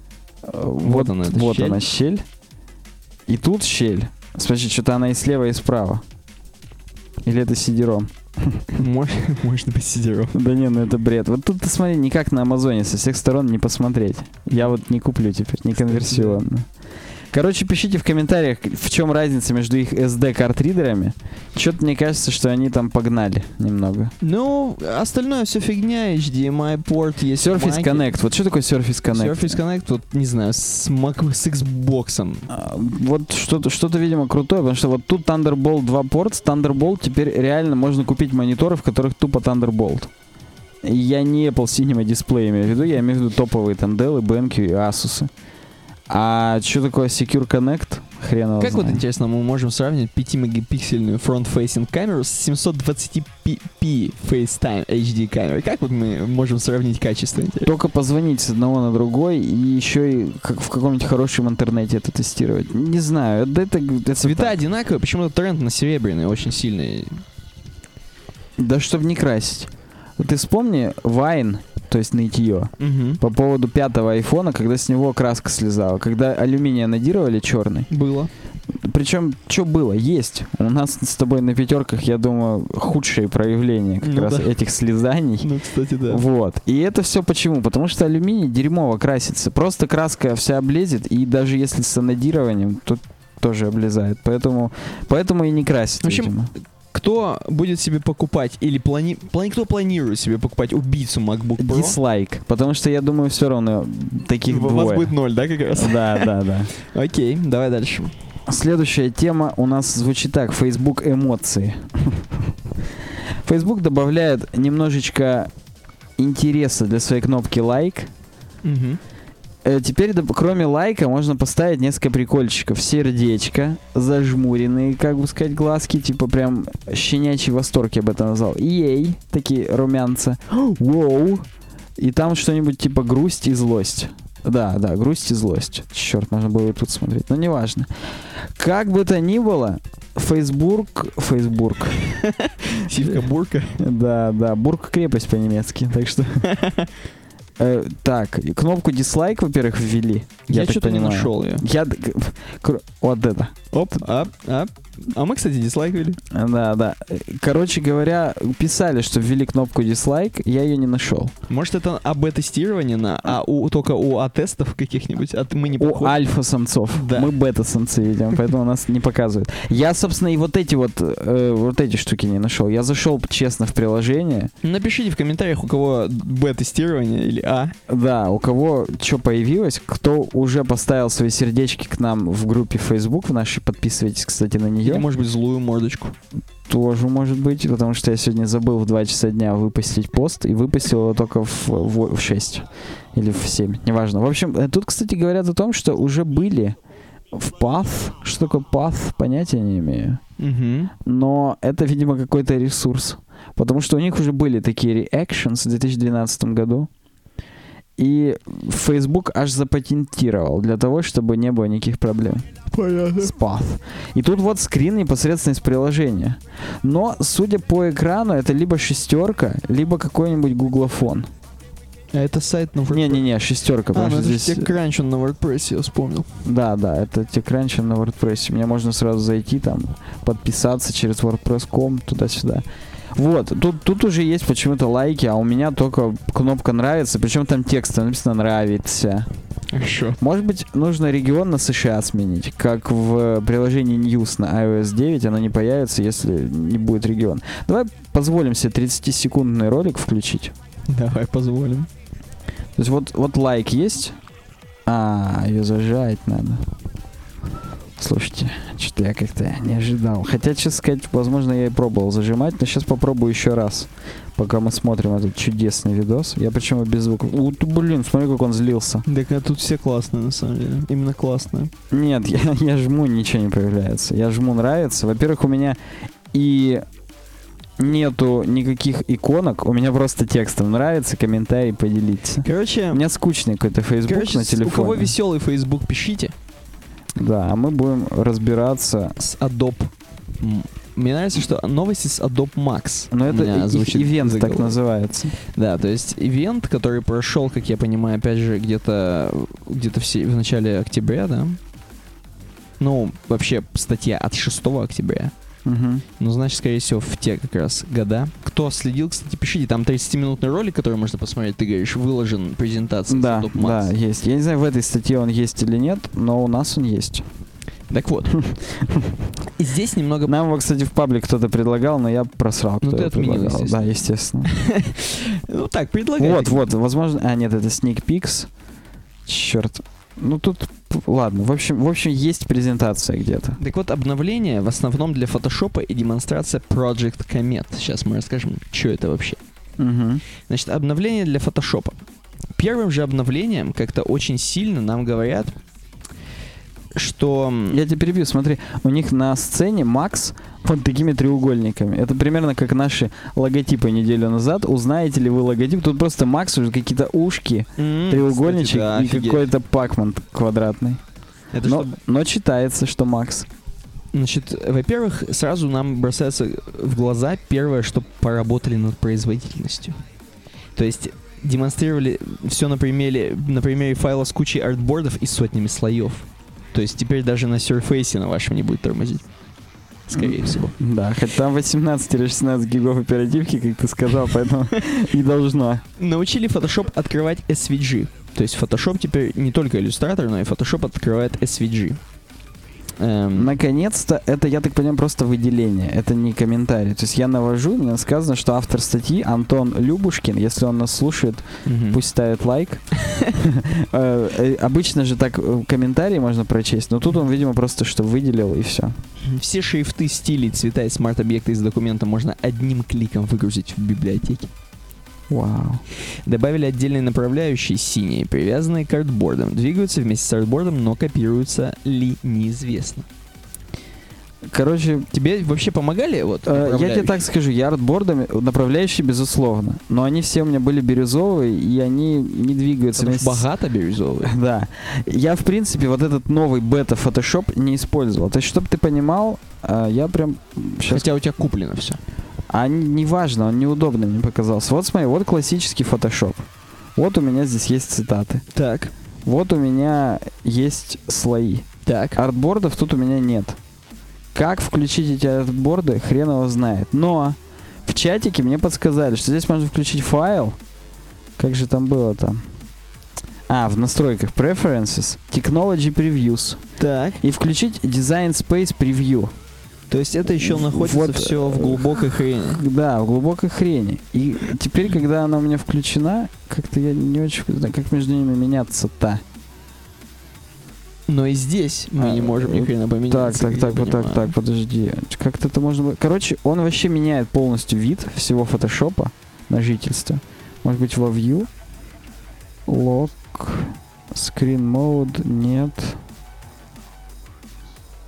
Э, Вот, она, эта вот щель. она щель. И тут щель. Смотри, что-то она и слева, и справа. Или это сидером? Может, быть, сидером. Да не, ну это бред. Вот тут ты смотри, никак на Амазоне со всех сторон не посмотреть. Я вот не куплю теперь, не конверсионно. Короче, пишите в комментариях, в чем разница между их SD-картридерами. Что-то мне кажется, что они там погнали немного. Ну, остальное все фигня, HDMI порт есть. Surface маки. Connect. Вот что такое Surface Connect? Surface Connect, вот, не знаю, с, Mac, с Xbox. А, Вот что-то, что-то, видимо, крутое, потому что вот тут Thunderbolt 2 порт, с Thunderbolt теперь реально можно купить мониторы, в которых тупо Thunderbolt. Я не Apple Cinema дисплей имею в виду, я имею в виду топовые Dell, BenQ и Asus. А что такое Secure Connect? Хрен его Как вот знает. интересно, мы можем сравнить 5-мегапиксельную front-facing камеру с 720p FaceTime HD камерой. Как вот мы можем сравнить качество? интересно? Только позвонить с одного на другой и еще и как в каком-нибудь хорошем интернете это тестировать. Не знаю, это, это, это Цвета так. одинаковые, почему-то тренд на серебряный очень сильный. Да чтобы не красить. Ты вспомни Вайн, то есть нытье, по поводу пятого айфона, когда с него краска слезала, когда алюминий анодировали черный. Было. Причем, что было? Есть. У нас с тобой на пятерках, я думаю, худшие проявления как Ну раз да. этих слезаний. Ну, кстати, да. Вот. И это все почему? Потому что алюминий дерьмово красится. Просто краска вся облезет, и даже если с анодированием, то тоже облезает. Поэтому, поэтому и не красит, В общем, видимо. Кто будет себе покупать или плани... плани... кто планирует себе покупать убийцу MacBook Pro? Дизлайк. Потому что я думаю, все равно таких У вас двое. будет ноль, да, как раз? Да, да, да. Окей, давай дальше. Следующая тема у нас звучит так. Facebook эмоции. Facebook добавляет немножечко интереса для своей кнопки лайк. Мгм. Э, Теперь, доп- кроме лайка, можно поставить несколько прикольчиков. Сердечко, зажмуренные, как бы сказать, глазки, типа прям щенячий восторг я бы это назвал. Ей, такие румянца. Воу. И там что-нибудь типа грусть и злость. Да, да, грусть и злость. Черт, можно было и тут смотреть. Но неважно. Как бы то ни было, Facebook... Facebook. Сивка бурка. Да, да, Бург крепость по-немецки, так что... Э, Так, кнопку дизлайк, во-первых, ввели. Я, Я, что-то не нашел ее. Я... Вот это. Оп, а, а. А мы, кстати, дизлайкали. Да, да. Короче говоря, писали, что ввели кнопку дизлайк, я ее не нашел. Может, это АБ-тестирование на а у, только у А-тестов каких-нибудь? А мы не У альфа-самцов. Да. Мы бета-самцы, видимо, поэтому нас не показывают. Я, собственно, и вот эти вот, э, вот эти штуки не нашел. Я зашел честно в приложение. Напишите в комментариях, у кого Б-тестирование или А. Да, у кого что появилось, кто уже поставил свои сердечки к нам в группе Facebook в нашей, подписывайтесь, кстати, на нее. Или, может быть, злую мордочку. Тоже может быть, потому что я сегодня забыл в 2 часа дня выпустить пост и выпустил его только в, в, в 6 или в 7, неважно. В общем, э, тут, кстати, говорят о том, что уже были в Path. Что такое Path, понятия не имею. Угу. Но это, видимо, какой-то ресурс. Потому что у них уже были такие reactions в 2012 году. И Facebook аж запатентировал для того, чтобы не было никаких проблем Понятно. с Path. И тут вот скрин непосредственно из приложения. Но, судя по экрану, это либо шестерка, либо какой-нибудь гуглофон. А это сайт на WordPress? Не-не-не, шестерка, А, ну это здесь... TechCrunch, на WordPress, я вспомнил. Да, да, это TechCrunch на WordPress. Мне можно сразу зайти там, подписаться через WordPress.com, туда-сюда. Вот, тут, тут уже есть почему-то лайки, а у меня только кнопка нравится, причем там текст написано нравится. Хорошо. Может быть, нужно регион на США сменить, как в приложении News на iOS 9, оно не появится, если не будет регион. Давай позволим себе 30-секундный ролик включить. Давай позволим. То есть вот, вот лайк есть. А, ее зажать надо. Слушайте, что-то я как-то не ожидал. Хотя, честно сказать, возможно, я и пробовал зажимать, но сейчас попробую еще раз, пока мы смотрим этот чудесный видос. Я причем и без звука. У, блин, смотри, как он злился. Так а тут все классные, на самом деле. Именно классные. Нет, я, я жму, ничего не появляется. Я жму нравится. Во-первых, у меня и нету никаких иконок, у меня просто текстом нравится, комментарий поделиться. Короче, У меня скучный какой-то Facebook короче на телефоне. у кого веселый Facebook, пишите. Да, а мы будем разбираться. С Adobe. Мне нравится, что новости с Adobe Max. Но это звучит ивент так называется. Да, то есть ивент, который прошел, как я понимаю, опять же, где-то где-то в, в начале октября, да? Ну, вообще, статья от 6 октября. Мгм. Ну, значит, скорее всего, в те как раз года. Кто следил, кстати, пишите, там 30-минутный ролик, который можно посмотреть, ты говоришь, выложен презентация Да, Top да, есть. Я не знаю, в этой статье он есть или нет, но у нас он есть. Так вот. Здесь немного... Нам его, кстати, в паблик кто-то предлагал, но я просрал. Ну, ты отменил, естественно. Да, естественно. Ну так, предлагай. Вот, вот, возможно... А, нет, это Sneak Peeks. Черт. Ну, тут... Ладно, в общем, в общем, есть презентация где-то. Так вот, обновление в основном для фотошопа и демонстрация Project Comet. Сейчас мы расскажем, что это вообще. Мгм. Значит, обновление для фотошопа. Первым же обновлением как-то очень сильно нам говорят, что... Я тебя перебью, смотри, у них на сцене Макс вот такими треугольниками. Это примерно как наши логотипы неделю назад. Узнаете ли вы логотип? Тут просто Макс уже какие-то ушки, м, треугольничек кстати, да, и офигеть. какой-то пакман квадратный. Это Но, что- но читается, что Макс. Значит, во-первых, сразу нам бросается в глаза первое, что поработали над производительностью. То есть демонстрировали все на примере, на примере файла с кучей артбордов и сотнями слоев. То есть теперь даже на Surface на вашем не будет тормозить. Скорее всего. Да, хоть там 18 или 16 гигов оперативки, как ты сказал, поэтому не должно. Научили Photoshop открывать SVG. То есть Photoshop теперь не только иллюстратор, но и Photoshop открывает SVG. Эм, Наконец-то, это, я так понимаю, просто выделение, это не комментарий. То есть я навожу, мне сказано, что автор статьи Антон Любушкин, если он нас слушает, мгм. пусть ставит лайк. Э, э, Обычно же так э, комментарии можно прочесть, но тут он, видимо, просто что выделил и все. Все шрифты, стили, цвета и смарт-объекты из документа можно одним кликом выгрузить в библиотеке. Вау. Добавили отдельные направляющие синие, привязанные к артбордам. Двигаются вместе с артбордом, но копируются ли неизвестно. Короче, Тебе вообще помогали вот э, я тебе так скажу, я артбордами, направляющие, безусловно, но они все у меня были бирюзовые, и они не двигаются Потому вместе богато бирюзовые. Да. Я, в принципе, вот этот новый бета Photoshop не использовал. То есть, чтобы ты понимал, э, я прям сейчас... Хотя у тебя куплено все. А не- неважно, он неудобный мне показался. Вот смотри, вот классический Photoshop. Вот у меня здесь есть цитаты. Так, Вот у меня есть слои. так. Артбордов тут у меня нет. Как включить эти артборды, хрен его знает. Но в чатике мне подсказали, что здесь можно включить файл. Как же там было там? А, в настройках Preferences, Technology Previews. Так. И включить Design Space Preview. То есть это еще находится Вот, все в глубокой хрени. Да, в глубокой хрени. И теперь, когда она у меня включена, как-то я не очень знаю, как между ними меняться-то. Но и здесь мы А, не можем ни хрена Так, поменяться. так, так, я вот так, так, подожди. Как-то это можно... Короче, он вообще меняет полностью вид всего фотошопа на жительство. Может быть, во View? Lock, Screen Mode, нет.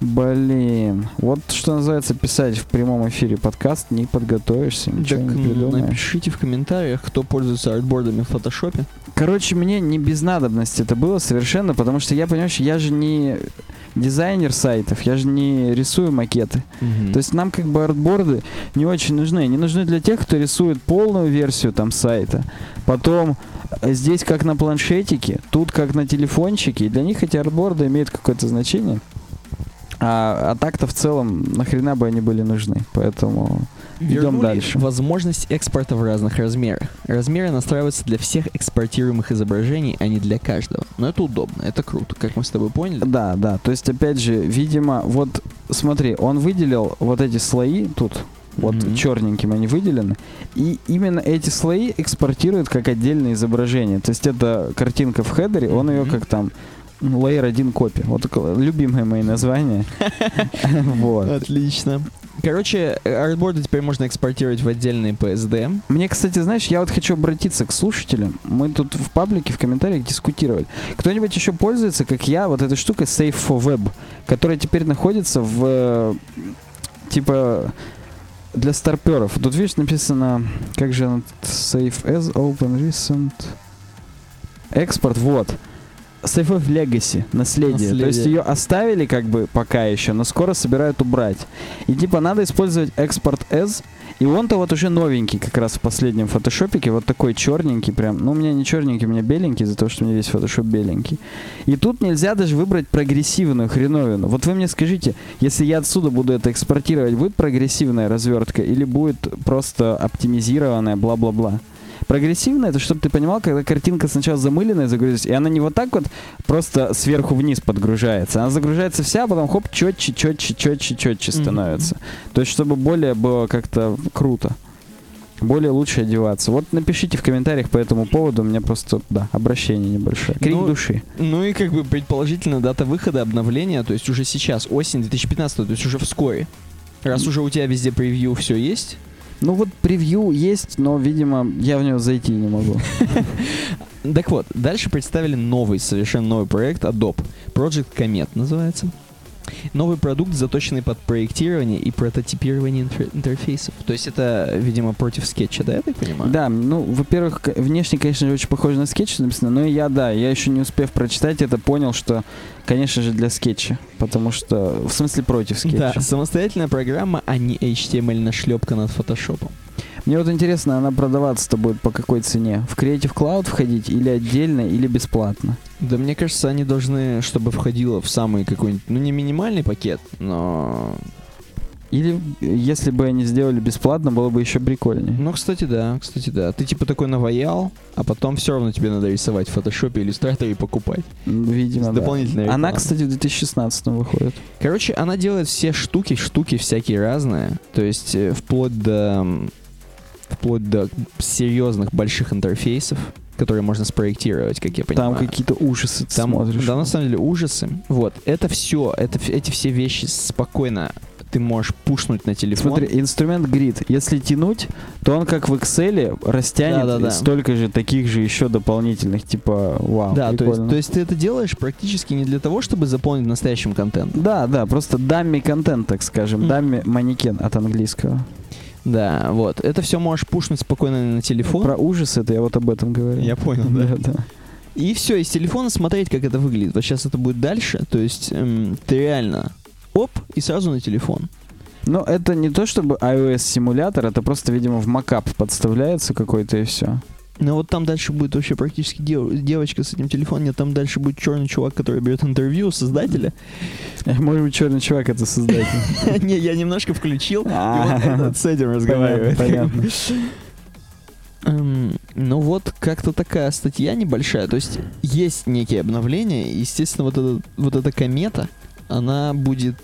Блин. Вот что называется писать в прямом эфире подкаст, не подготовишься, ничего Так не придумаешь. напишите в комментариях, кто пользуется артбордами в фотошопе. Короче, мне не без надобности это было совершенно, потому что я, понимаешь, я же не дизайнер сайтов, я же не рисую макеты. То есть нам как бы артборды не очень нужны. Они нужны для тех, кто рисует полную версию там сайта. Потом э, здесь как на планшетике, тут как на телефончике. И для них эти артборды имеют какое-то значение. А, а так-то в целом нахрена бы они были нужны. Поэтому идем Вернули дальше. возможность экспорта в разных размерах. Размеры настраиваются для всех экспортируемых изображений, а не для каждого. Но это удобно, это круто, как мы с тобой поняли. Да, да. То есть, опять же, видимо, вот смотри, он выделил вот эти слои тут. Вот Мгм. черненьким они выделены. И именно эти слои экспортируют как отдельное изображение. То есть это картинка в хедере, он ее как там layer 1 копия. Вот такое любимые мои названия. Вот. Отлично. Короче, артборды теперь можно экспортировать в отдельные PSD. Мне, кстати, знаешь, я вот хочу обратиться к слушателям. Мы тут в паблике, в комментариях дискутировали. Кто-нибудь еще пользуется, как я, вот этой штукой Save for Web, которая теперь находится в э, типа для старперов. Тут видишь написано, как же она, Save as Open Recent Экспорт, вот. Safe of Legacy, наследие. Наследие. То есть ее оставили как бы пока еще, но скоро собирают убрать. И типа надо использовать экспорт S, и он-то вот уже новенький как раз в последнем фотошопике, вот такой черненький прям. Ну, у меня не черненький, у меня беленький, из-за того, что у меня весь фотошоп беленький. И тут нельзя даже выбрать прогрессивную хреновину. Вот вы мне скажите, если я отсюда буду это экспортировать, будет прогрессивная развертка или будет просто оптимизированная, бла-бла-бла? Прогрессивная, это чтобы ты понимал, когда картинка сначала замыленная загрузится, и она не вот так вот просто сверху вниз подгружается. Она загружается вся, а потом хоп, четче, четче, четче, четче становится. То есть, чтобы более было как-то круто. Более лучше одеваться. Вот напишите в комментариях по этому поводу. У меня просто, да, обращение небольшое. Крик Ну, души. Ну и как бы предположительно дата выхода обновления, то есть уже сейчас, осень 2015, то есть уже вскоре. Раз уже у тебя везде превью все есть, Ну вот превью есть, но, видимо, я в него зайти не могу. Так вот, дальше представили новый, совершенно новый проект Adobe. Project Comet называется. Новый продукт, заточенный под проектирование и прототипирование интер- интерфейсов. То есть это, видимо, против скетча, да, я так понимаю? Да, ну, во-первых, внешне, конечно же, очень похоже на скетч написано, но я, да, я еще не успев прочитать это, понял, что, конечно же, для скетча, потому что, в смысле, против скетча. Да, самостоятельная программа, а не HTML нашлепка над фотошопом. Мне вот интересно, она продаваться-то будет по какой цене? В Creative Cloud входить или отдельно, или бесплатно? Да, мне кажется, они должны, чтобы входило в самый какой-нибудь, ну не минимальный пакет, но... Или, если бы они сделали бесплатно, было бы еще прикольнее. Ну, кстати, да, кстати, да. Ты типа такой наваял, а потом все равно тебе надо рисовать в фотошопе, иллюстраторе и покупать. Видимо, да. Дополнительная Она, реклама. кстати, в 2016 выходит. Короче, она делает все штуки, штуки всякие разные. То есть э, вплоть до вплоть до серьезных больших интерфейсов, которые можно спроектировать, как я понимаю. Там какие-то ужасы ты Там, смотришь. да, на самом деле ужасы. Вот, это все, это, эти все вещи спокойно ты можешь пушнуть на телефон. Смотри, инструмент грид. Если тянуть, то он как в Excel растянет Да-да-да. столько же таких же еще дополнительных, типа, вау, да, то есть, то есть ты это делаешь практически не для того, чтобы заполнить настоящим контентом. Да, да, просто дамми контент, так скажем, Мгм. дамми манекен от английского. Да, вот. Это все можешь пушнуть спокойно на телефон. Про ужас это я вот об этом говорю. Я понял, да, да. да. И все, из телефона смотреть, как это выглядит. Вот сейчас это будет дальше. То есть эм, ты реально оп, и сразу на телефон. Но это не то чтобы iOS симулятор, это просто, видимо, в макап подставляется какой-то и все. Но вот там дальше будет вообще практически дев- девочка с этим телефоном, нет, там дальше будет черный чувак, который берет интервью у создателя. Может быть, черный чувак это создатель. Не, я немножко включил, и с этим разговаривает. Понятно, Эм, Ну вот, как-то такая статья небольшая. То есть есть некие обновления. Естественно, вот, эта вот эта комета, она будет...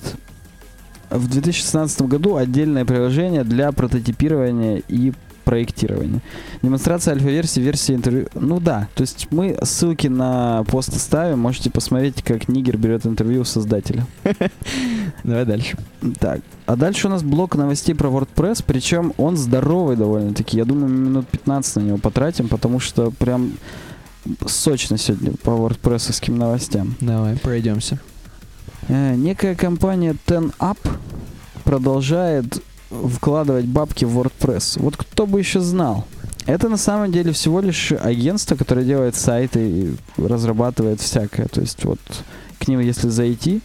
В 2016 году отдельное приложение для прототипирования и проектирования. Демонстрация альфа-версии, версии интервью. Ну да, то есть мы ссылки на пост ставим, можете посмотреть, как Нигер берет интервью у создателя. Давай дальше. Так, а дальше у нас блок новостей про WordPress, причем он здоровый довольно-таки. Я думаю, минут 15 на него потратим, потому что прям сочно сегодня по WordPress новостям. Давай, пройдемся. Э, некая компания 10up продолжает вкладывать бабки в WordPress. Вот кто бы еще знал. Это на самом деле всего лишь агентство, которое делает сайты и разрабатывает всякое. То есть вот к ним если зайти,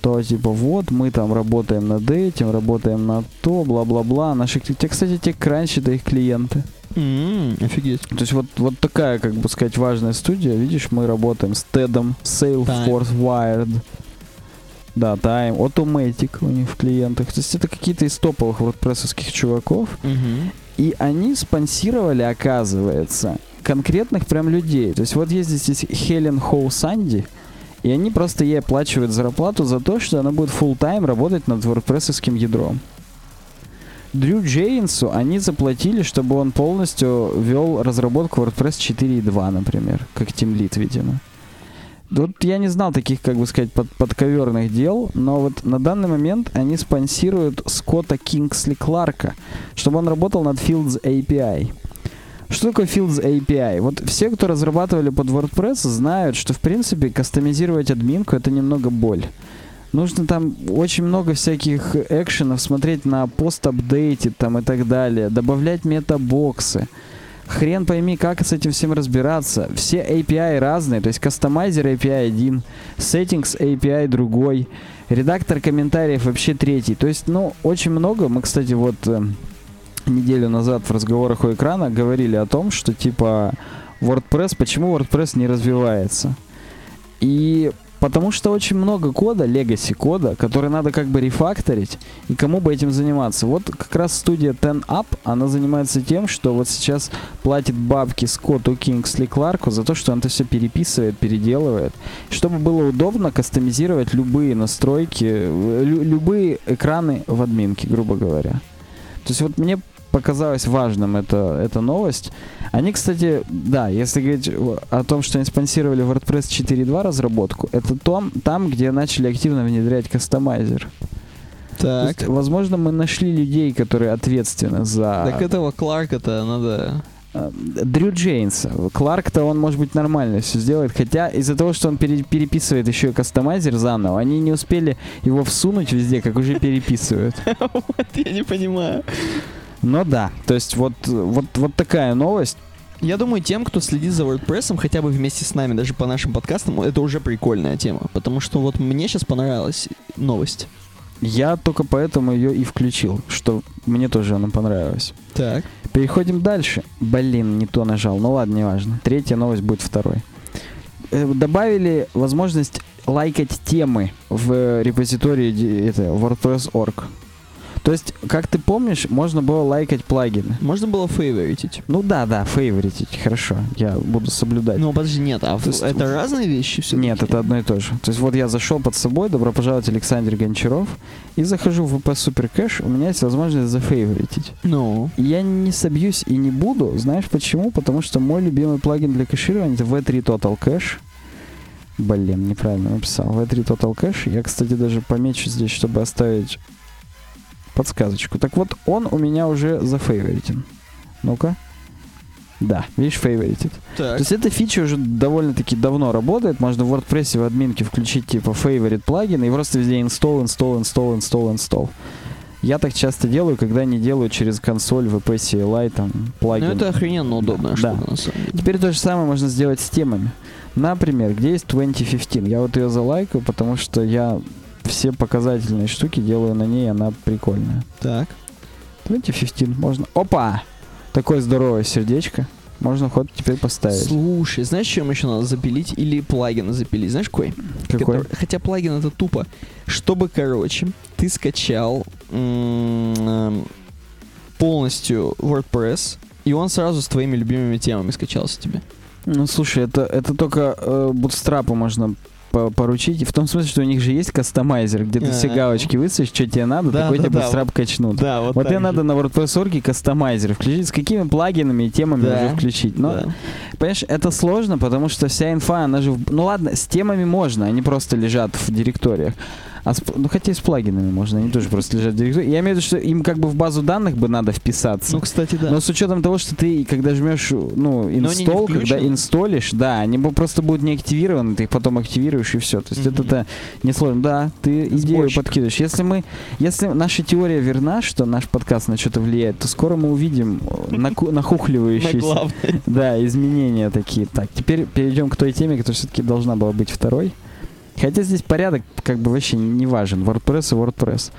то типа вот мы там работаем над этим, работаем над то, бла-бла-бла. Наши, те, кстати, те кранчи, это их клиенты. М, Офигеть. То есть вот, вот такая, как бы сказать, важная студия. Видишь, мы работаем с TED, Salesforce, Wired. Да, Time, Automatic у них в клиентах. То есть это какие-то из топовых wordpress чуваков. Мгм. И они спонсировали, оказывается, конкретных прям людей. То есть вот есть здесь Хелен Хоу Санди, и они просто ей оплачивают зарплату за то, что она будет full тайм работать над wordpress ядром. Дрю Джейнсу они заплатили, чтобы он полностью вел разработку WordPress 4.2, например, как тимлит, видимо. Вот я не знал таких, как бы сказать, под, подковерных дел, но вот на данный момент они спонсируют Скотта Кингсли Кларка, чтобы он работал над Fields API. Что такое Fields API? Вот все, кто разрабатывали под WordPress, знают, что в принципе кастомизировать админку это немного боль. Нужно там очень много всяких экшенов, смотреть на пост-апдейте там и так далее, добавлять метабоксы. Хрен пойми, как с этим всем разбираться. Все API разные, то есть кастомайзер API один, settings API другой, редактор комментариев вообще третий. То есть, ну, очень много. Мы, кстати, вот э, неделю назад в разговорах у экрана говорили о том, что типа WordPress, почему WordPress не развивается. И Потому что очень много кода, legacy кода, который надо как бы рефакторить, и кому бы этим заниматься. Вот как раз студия Ten Up, она занимается тем, что вот сейчас платит бабки Скотту Кингсли Кларку за то, что он это все переписывает, переделывает, чтобы было удобно кастомизировать любые настройки, лю- любые экраны в админке, грубо говоря. То есть вот мне показалось важным это, эта новость. Они, кстати, да, если говорить о том, что они спонсировали WordPress 4.2 разработку, это том, там, где начали активно внедрять кастомайзер. Так. Есть, возможно, мы нашли людей, которые ответственны за... Так этого Кларка-то надо... Э, Дрю Джейнса. Кларк-то он, может быть, нормально все сделает. Хотя из-за того, что он пере- переписывает еще и кастомайзер заново, они не успели его всунуть везде, как уже переписывают. Вот я не понимаю. Но да, то есть вот, вот, вот такая новость. Я думаю, тем, кто следит за WordPress, хотя бы вместе с нами, даже по нашим подкастам, это уже прикольная тема. Потому что вот мне сейчас понравилась новость. Я только поэтому ее и включил, что мне тоже она понравилась. Так. Переходим дальше. Блин, не то нажал. Ну ладно, неважно. Третья новость будет второй. Э, Добавили возможность лайкать темы в репозитории ди- это, WordPress.org. То есть, как ты помнишь, можно было лайкать плагины. Можно было фейворитить. Ну да, да, фейворитить, хорошо, я буду соблюдать. Ну, подожди, нет, а То есть- это разные вещи все Нет, это одно и то же. То есть вот я зашел под собой, добро пожаловать, Александр Гончаров, и захожу в VP Super Cache, у меня есть возможность зафейворитить. Ну, Я не собьюсь и не буду. Знаешь почему? Потому что мой любимый плагин для кэширования это V3 Total Cache. Блин, неправильно написал. V3 Total Cache. Я, кстати, даже помечу здесь, чтобы оставить подсказочку. Так вот, он у меня уже зафейворитен. Ну-ка. Да, видишь, фейворитит. То есть эта фича уже довольно-таки давно работает. Можно в WordPress в админке включить типа favorite плагин и просто везде install, install, install, install, install. Я так часто делаю, когда не делаю через консоль VP CLI там Ну, плагин. это охрененно удобная Да. штука, на самом деле. Теперь то же самое можно сделать с темами. Например, где есть 2015. Я вот ее залайкаю, потому что я все показательные штуки делаю на ней, она прикольная. Так. 2015 можно... Опа! Такое здоровое сердечко. Можно ход теперь поставить. Слушай, знаешь, чем еще надо запилить? Или плагин запилить? Знаешь, какой? Какой? Который- Хотя плагин это тупо. Чтобы, короче, ты скачал эм, полностью WordPress, и он сразу с твоими любимыми темами скачался тебе. Ну, слушай, это, это только э, бутстрапу можно поручить. В том смысле, что у них же есть кастомайзер, где ты все галочки высышь, что тебе надо, Да, такой да, тебе да, бутстрап качнут. Да, Вот тебе надо на WordPress.org кастомайзер включить, с какими плагинами и темами Да. уже включить. Но, понимаешь, это сложно, потому что вся инфа, она же... Ну ладно, с темами можно, они просто лежат в директориях. А с, ну, хотя и с плагинами можно, они тоже просто лежат в директории. Я имею в виду, что им как бы в базу данных бы надо вписаться. Ну, кстати, да. Но с учетом того, что ты, когда жмешь, ну, инстол, когда инстолишь, да, они просто будут не активированы, ты их потом активируешь и все. То есть Мгм. это несложно. Да, ты идею Сборщик. подкидываешь. Если мы, если наша теория верна, что наш подкаст на что-то влияет, то скоро мы увидим э, нахухливающиеся да, изменения такие. Так, теперь перейдем к той теме, которая все-таки должна была быть второй. Хотя здесь порядок как бы вообще не важен. WordPress и WordPress.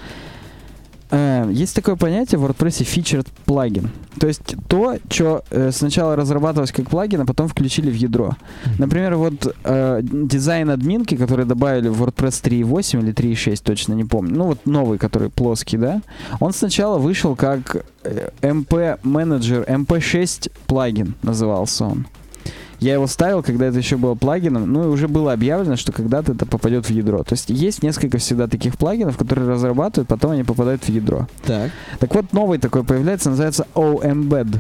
Э, Есть такое понятие в WordPress featured плагин. То есть то, что сначала разрабатывалось как плагин, а потом включили в ядро. Например, вот э, дизайн админки, который добавили в WordPress 3.8 или 3.6, точно не помню. Ну вот новый, который плоский, да. Он сначала вышел как э, MP Manager, MP6 плагин назывался он. Я его ставил, когда это еще было плагином, ну и уже было объявлено, что когда-то это попадет в ядро. То есть есть несколько всегда таких плагинов, которые разрабатывают, потом они попадают в ядро. Так. Так вот, новый такой появляется, называется OEmbed.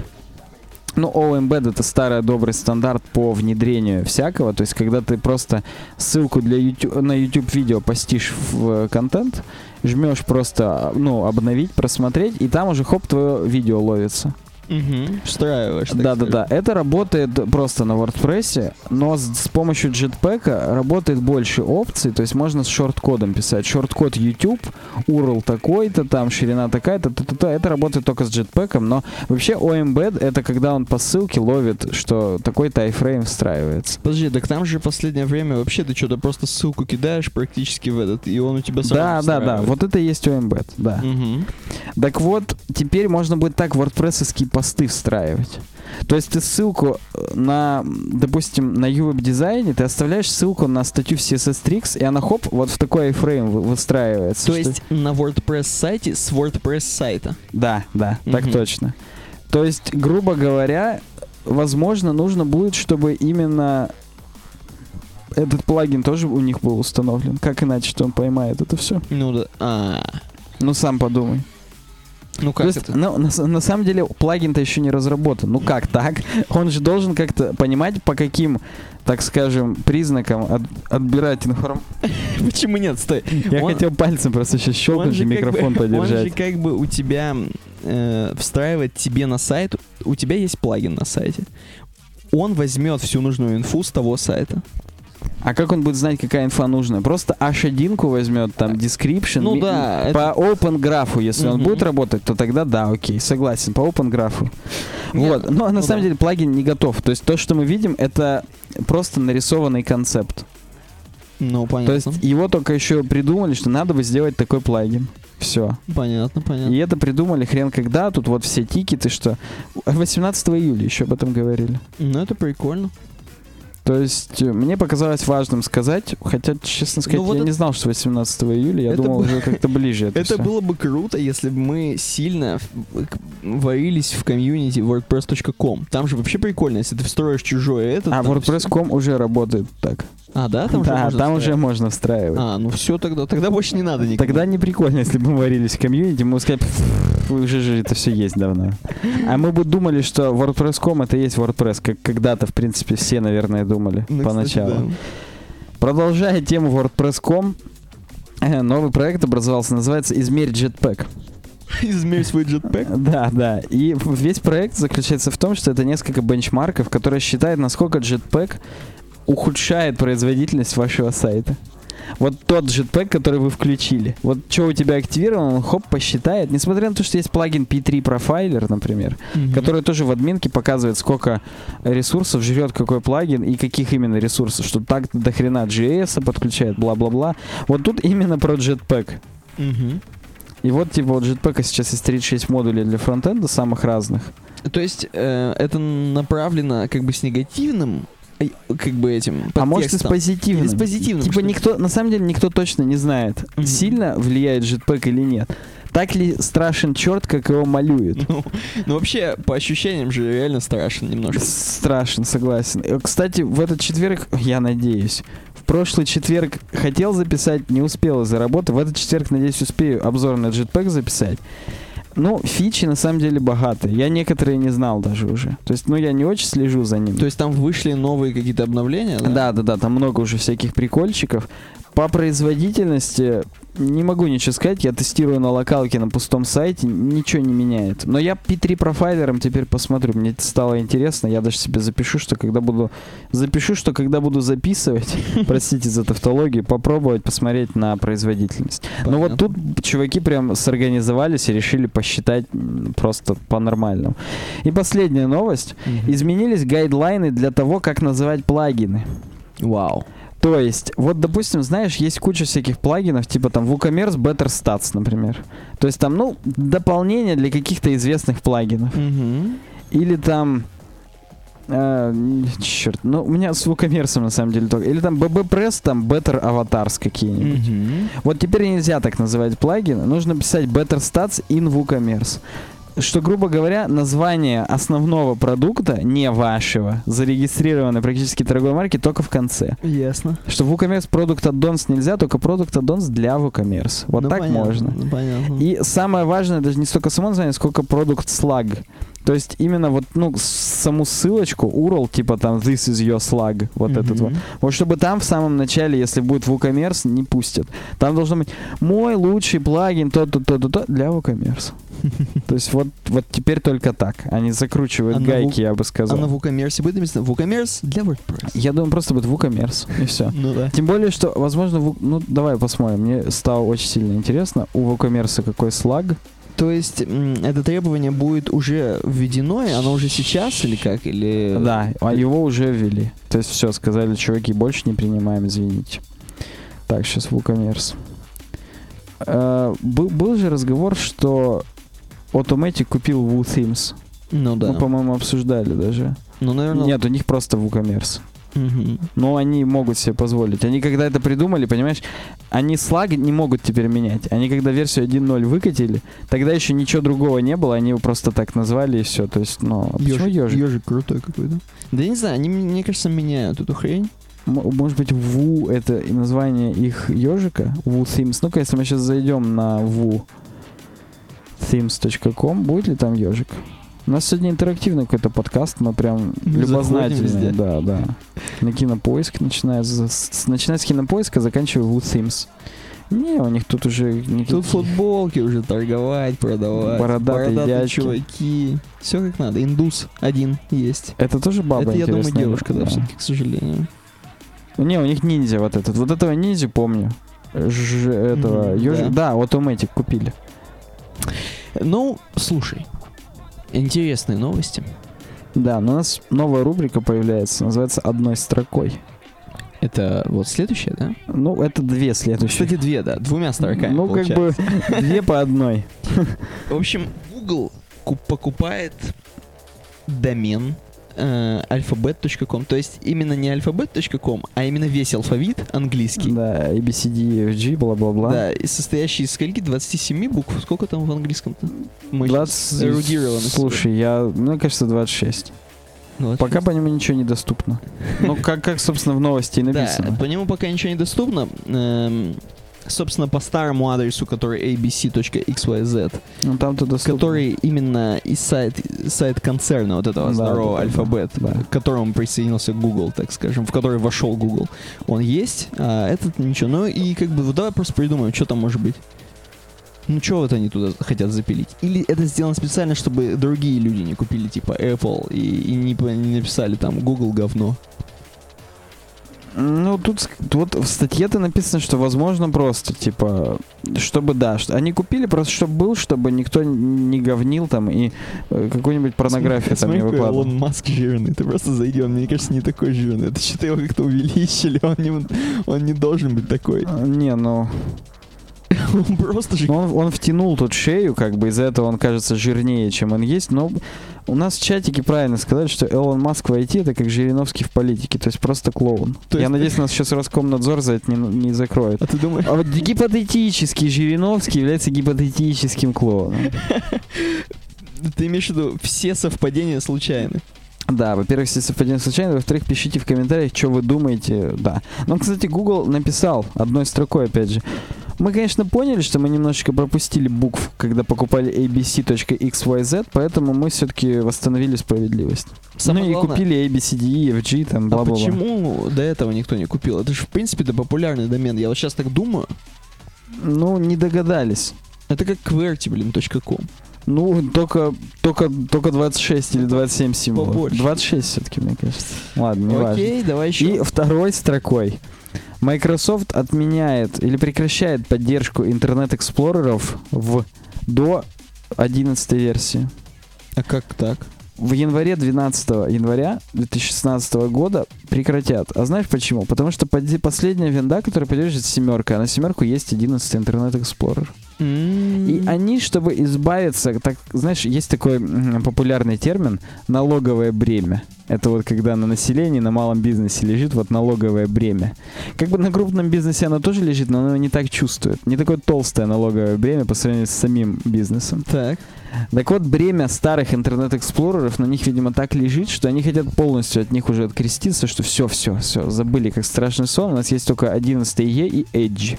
Ну, OEmbed это старый добрый стандарт по внедрению всякого. То есть, когда ты просто ссылку для YouTube, на YouTube видео постишь в э, контент, жмешь просто, ну, обновить, просмотреть, и там уже хоп, твое видео ловится. Угу. Встраиваешь. так Да, да, сказать. да. Это работает просто на WordPress, но с, с помощью Jetpack работает больше опций. То есть можно с шорт-кодом писать. Шорт-код YouTube, URL такой-то, там ширина такая-то, та-та-та. Это работает только с Jetpack, но вообще OEmbed это когда он по ссылке ловит, что такой-то iframe встраивается. Подожди, так там же последнее время вообще ты что-то просто ссылку кидаешь практически в этот, и он у тебя сразу Да, да, да. встраивает. Вот это и есть OEmbed, да. Мгм. Так вот, теперь можно будет так wordpress посты встраивать. То есть ты ссылку э, на, допустим, на UWeb дизайне, ты оставляешь ссылку на статью в CSS Tricks, и она хоп, вот в такой iframe вы- выстраивается. То что- есть на WordPress сайте с WordPress сайта. Да, да, так Мгм. точно. То есть, грубо говоря, возможно, нужно будет, чтобы именно этот плагин тоже у них был установлен. Как иначе, что он поймает это все? Ну да. А, Ну, сам подумай. Ну как есть, это? ну, на, на самом деле плагин-то еще не разработан. Ну как так? Он же должен как-то понимать, по каким, так скажем, признакам от- отбирать информацию. Почему нет? Стой. Я Он- хотел пальцем просто сейчас щелкнуть и микрофон бы, Он же подержать. как бы у тебя э, встраивает тебе на сайт. У тебя есть плагин на сайте. Он возьмет всю нужную инфу с того сайта. А как он будет знать, какая инфа нужна? Просто H1 возьмет, там, description. Ну да, По open графу, если он Мгм. будет работать, то тогда да, окей, согласен, по open графу. Нет, Вот, но на ну самом да. деле плагин не готов. То есть то, что мы видим, это просто нарисованный концепт. Ну, То понятно. есть его только еще придумали, что надо бы сделать такой плагин. Все. Понятно, понятно. И это придумали хрен когда. Тут вот все тикеты, что 18 июля еще об этом говорили. Ну, это прикольно. То есть э, мне показалось важным сказать, хотя, честно сказать, Ну, вот я это- не знал, что 18 июля, я Это думал бы- уже как-то ближе это, Это было бы круто, если бы мы сильно варились в комьюнити wordpress.com. Там же вообще прикольно, если ты встроишь чужое это. А WordPress.com уже работает так. А, да? Там уже да, можно там уже можно встраивать. А, ну все тогда. Тогда больше не надо никому. Тогда не прикольно, если бы мы варились в комьюнити, мы бы сказали, «Пф, уже же это все есть давно. А мы бы думали, что WordPress.com это и есть WordPress, как когда-то, в принципе, все, наверное, думали Ну, кстати, поначалу. да. Продолжая тему WordPress.com, э, новый проект образовался, называется «Измерь Jetpack». Измерь свой джетпэк. Да, да. И весь проект заключается в том, что это несколько бенчмарков, которые считают, насколько Jetpack ухудшает производительность вашего сайта. Вот тот Jetpack, который вы включили. Вот что у тебя активировано, он хоп, посчитает. Несмотря на то, что есть плагин P3 Profiler, например, который тоже в админке показывает, сколько ресурсов жрет какой плагин и каких именно ресурсов, что так до хрена JS подключает, бла-бла-бла. Вот тут именно про Jetpack. Мгм. И вот, типа, вот Jetpack сейчас есть 36 модулей для фронтенда самых разных. То есть э, это направлено как бы с негативным, как бы этим а может и с позитивным. Или с позитивным, Типа никто, на самом деле никто точно не знает, Мгм. сильно влияет Jetpack или нет. Так ли страшен черт, как его малюют? Ну, ну, вообще, по ощущениям же реально страшно немножко. Страшен, согласен. Э, Кстати, в этот четверг, я надеюсь, в прошлый четверг хотел записать, не успел из-за работы. В этот четверг, надеюсь, успею обзор на Jetpack записать. Ну, фичи на самом деле богатые. Я некоторые не знал даже уже. То есть, ну, я не очень слежу за ним. То есть там вышли новые какие-то обновления, да? Да, да, да, там много уже всяких прикольчиков. По производительности не могу ничего сказать. Я тестирую на локалке на пустом сайте, ничего не меняет. Но я P3 профайлером теперь посмотрю. Мне это стало интересно. Я даже себе запишу, что когда буду запишу, что когда буду записывать, простите за тавтологию, попробовать посмотреть на производительность. Ну вот тут чуваки прям сорганизовались и решили посчитать просто по-нормальному. И последняя новость. Изменились гайдлайны для того, как называть плагины. Вау. То есть, вот, допустим, знаешь, есть куча всяких плагинов, типа там WooCommerce Better Stats, например. То есть там, ну, дополнение для каких-то известных плагинов. Мгм. Или там... черт, ну, у меня с WooCommerce на самом деле только. Или там BBPress, там Better Avatars какие-нибудь. Мгм. Вот теперь нельзя так называть плагины. Нужно писать Better Stats in WooCommerce. Что, грубо говоря, название основного продукта, не вашего, зарегистрированной практически торговой марки, только в конце. Ясно. Что WooCommerce продукт аддонс нельзя, только продукт аддонс для WooCommerce. Вот Ну, так понятно, можно. ну, понятно. И самое важное, даже не столько само название, сколько продукт слаг. То есть именно вот, ну, саму ссылочку, URL, типа там this is your slug, вот Мгм. этот вот. Вот чтобы там в самом начале, если будет WooCommerce, не пустят. Там должно быть мой лучший плагин, то-то, то-то, то для WooCommerce. То есть вот, вот теперь только так. Они закручивают А гайки, я бы А сказал. на WooCommerce будет написано WooCommerce для WordPress. Я думаю, просто будет WooCommerce, и все. Ну да. Тем более, что, возможно, ну, давай посмотрим. Мне стало очень сильно интересно, у WooCommerce какой слаг. То есть это требование будет уже введено, и оно уже сейчас или как? Или... Да, а его уже ввели. То есть все, сказали, чуваки, больше не принимаем, извините. Так, сейчас WooCommerce. Э, был, был же разговор, что Automatic купил WooThemes. Ну да. Мы, по-моему, обсуждали даже. Ну, наверное... Нет, у них просто WooCommerce. Но они могут себе позволить. Они когда это придумали, понимаешь, они слаг не могут теперь менять. Они когда версию 1.0 выкатили, тогда еще ничего другого не было, они его просто так назвали и все. То есть, ну, а Ёжик, ежик? ёжик крутой какой-то. Да я не знаю, они, мне кажется, меняют эту хрень. Может быть, Ву это название их ежика? Ву Themes. Ну-ка, если мы сейчас зайдем на Ву themes.com, будет ли там ежик? У нас сегодня интерактивный какой-то подкаст, мы прям Мы любознательные. Да, да. На кинопоиск начинается. С, с- начинает с кинопоиска, заканчивая Ву Themes. Не, у них тут уже никаких- Тут футболки уже торговать, продавать. Бородатые дядьки. чуваки. Все как надо. Индус один есть. Это тоже баба это, я думаю, девушка, да, Да. все-таки, к сожалению. Не, у них ниндзя вот этот. Вот этого ниндзя помню. Ж, этого Мгм, ёжик- да. Да, Automatic купили. Ну, слушай. Интересные новости. Да, но у нас новая рубрика появляется, называется «Одной строкой». Это вот следующее, да? Ну, это две следующие. Кстати, две, да, двумя строками. ну, как бы получается. две по одной. В общем, Google куп- покупает домен э, alphabet.com. То есть именно не alphabet.com, а именно весь алфавит английский. Да, ABCDEFG, бла-бла-бла. Да, и состоящий из скольки? 27 букв? Сколько там в английском-то? Мы 20... эрудированы. Слушай, я, мне кажется, 26. Ну, вот Пока по нему ничего не доступно. Ну, как, как собственно, в новости и Да, написано. по нему пока ничего не доступно. Эм, собственно, по старому адресу, который abc.xyz, Ну, там-то доступно. который именно из сайт, сайт концерна вот этого Да, здорового да, алфабет, да. к которому присоединился Google, так скажем, в который вошел Google. Он есть, а этот ничего. Ну и как бы вот давай просто придумаем, что там может быть. Ну, что вот они туда хотят запилить? Или это сделано специально, чтобы другие люди не купили, типа Apple, и, и не, не написали там Google говно? Ну, тут вот в статье-то написано, что возможно просто, типа, чтобы, да, что они купили просто, чтобы был, чтобы никто не говнил там и э, какую-нибудь порнографию там не Смотри, какой выкладывал. Илон Маск жирный. Ты просто зайди, он, мне кажется, не такой жирный. Это что-то его как-то увеличили, он не, он не должен быть такой. А, Не, ну, Он просто же... ну, он, он втянул тут шею, как бы из-за этого он кажется жирнее, чем он есть, но у нас в чатике правильно сказали, что Элон Маск в IT это как Жириновский в политике, то есть просто клоун. То Я есть- надеюсь, нас сейчас Роскомнадзор за это не, не закроет. А ты думаешь... А вот гипотетический Жириновский является гипотетическим клоуном. Ты имеешь в виду, все совпадения случайны? Да, во-первых, все совпадения случайно, во-вторых, пишите в комментариях, что вы думаете, да. Но, кстати, Google написал одной строкой, опять же. Мы, конечно, поняли, что мы немножечко пропустили букв, когда покупали abc.xyz, поэтому мы все-таки восстановили справедливость. Самое ну и главное- купили ABCD, EFG, там, А бла-бла-бла. почему до этого никто не купил? Это же, в принципе, это популярный домен. Я вот сейчас так думаю. Ну, не догадались. Это как QWERTY, блин, .com. Ну, только, только, только 26 или 27 символов. Побольше. 26 все-таки, мне кажется. Ладно, не важно. Окей, давай еще. И второй строкой. Microsoft отменяет или прекращает поддержку Internet Explorer ов в до 11 версии. А как так? В январе 12 января 2016 года прекратят. А знаешь почему? Потому что последняя винда, которая поддерживает семерка, а на семерку есть 11 Internet Explorer. И они, чтобы избавиться, так, знаешь, есть такой популярный термин налоговое бремя. Это вот когда на населении, на малом бизнесе лежит вот налоговое бремя. Как бы на крупном бизнесе оно тоже лежит, но оно не так чувствует. Не такое толстое налоговое бремя по сравнению с самим бизнесом. Так. Так вот, бремя старых интернет-эксплореров на них, видимо, так лежит, что они хотят полностью от них уже откреститься, что все, все, все, забыли, как страшный сон. У нас есть только 11 E и Edge.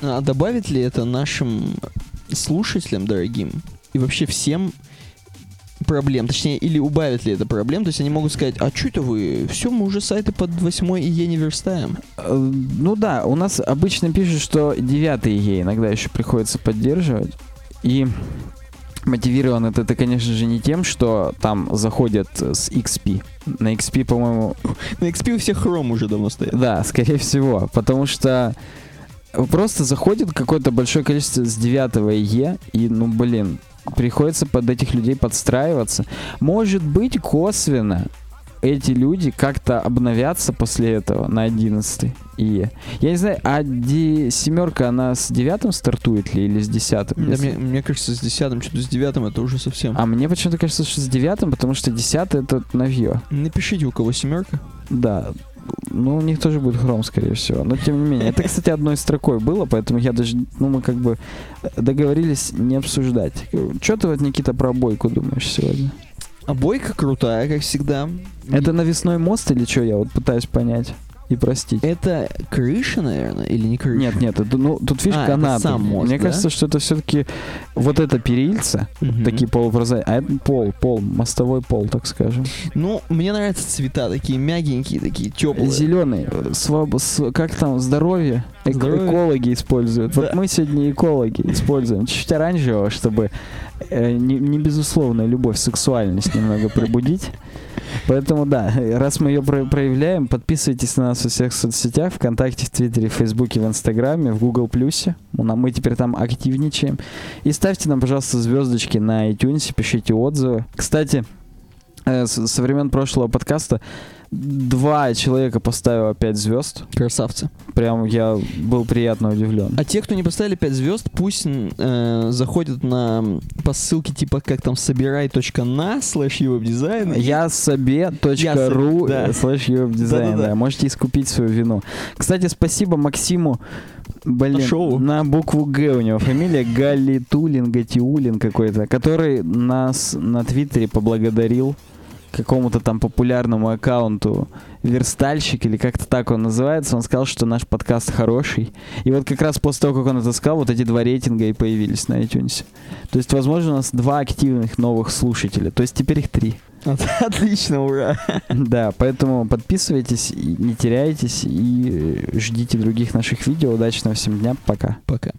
А добавит ли это нашим слушателям дорогим и вообще всем проблем? Точнее, или убавит ли это проблем? То есть они могут сказать, а что это вы? Все, мы уже сайты под 8 IE не верстаем. Э, Ну да, у нас обычно пишут, что 9 IE иногда еще приходится поддерживать. И мотивирован это, это, конечно же, не тем, что там заходят с XP. На XP, по-моему, На XP у всех Chrome уже давно стоит. да, скорее всего. Потому что просто заходит какое-то большое количество с 9 IE, и, ну, блин, приходится под этих людей подстраиваться. Может быть, косвенно эти люди как-то обновятся после этого на 11 IE. Я не знаю, а ди- семерка, она с девятым стартует ли или с десятым? Да, Если- мне, мне кажется, с 10 что-то с 9 это уже совсем. А мне почему-то кажется, что с девятым, потому что десятый это новье. Напишите, у кого семерка. Да. Ну, у них тоже будет хром, скорее всего. Но тем не менее. Это, кстати, одной строкой было, поэтому я даже, ну, мы как бы договорились не обсуждать. Что ты вот, Никита, про бойку думаешь сегодня? А бойка крутая, как всегда. Это навесной мост или что? Я вот пытаюсь понять и простить. Это крыша, наверное, или не крыша? Нет, нет, это, ну, тут видишь А, канаты. сам мост, Мне да? кажется, что это все-таки вот это перильца, Мгм. такие полупрозрачные, а это пол, пол, мостовой пол, так скажем. Ну, мне нравятся цвета такие мягенькие, такие теплые. Зеленый, своб... с- как там, здоровье, Эко- Здоровье. экологи используют. Вот Да. мы сегодня экологи используем. Чуть оранжевого, чтобы э, не, не безусловная любовь, сексуальность немного пробудить. Поэтому да, раз мы ее проявляем, подписывайтесь на нас во всех соцсетях, ВКонтакте, в Твиттере, в Фейсбуке, в Инстаграме, в Google Плюсе. Мы теперь там активничаем. И ставьте нам, пожалуйста, звездочки на iTunes, пишите отзывы. Кстати, э, со времен прошлого подкаста два человека поставило 5 звезд. Красавцы. Прям я был приятно удивлен. А те, кто не поставили 5 звезд, пусть э, заходят на по ссылке типа как там собирай.на слэш дизайн. Я себе.ру да. слэш дизайн. Да-да-да. Можете искупить свою вину. Кстати, спасибо Максиму. Блин, Шоу. на букву Г у него фамилия Галитулин, Гатиулин какой-то, который нас на Твиттере поблагодарил какому-то там популярному аккаунту верстальщик или как-то так он называется, он сказал, что наш подкаст хороший. И вот как раз после того, как он это сказал, вот эти два рейтинга и появились на iTunes. То есть, возможно, у нас два активных новых слушателя. То есть теперь их три. Отлично, ура. Да, поэтому подписывайтесь, не теряйтесь и э, ждите других наших видео. Удачного всем дня, пока. Пока.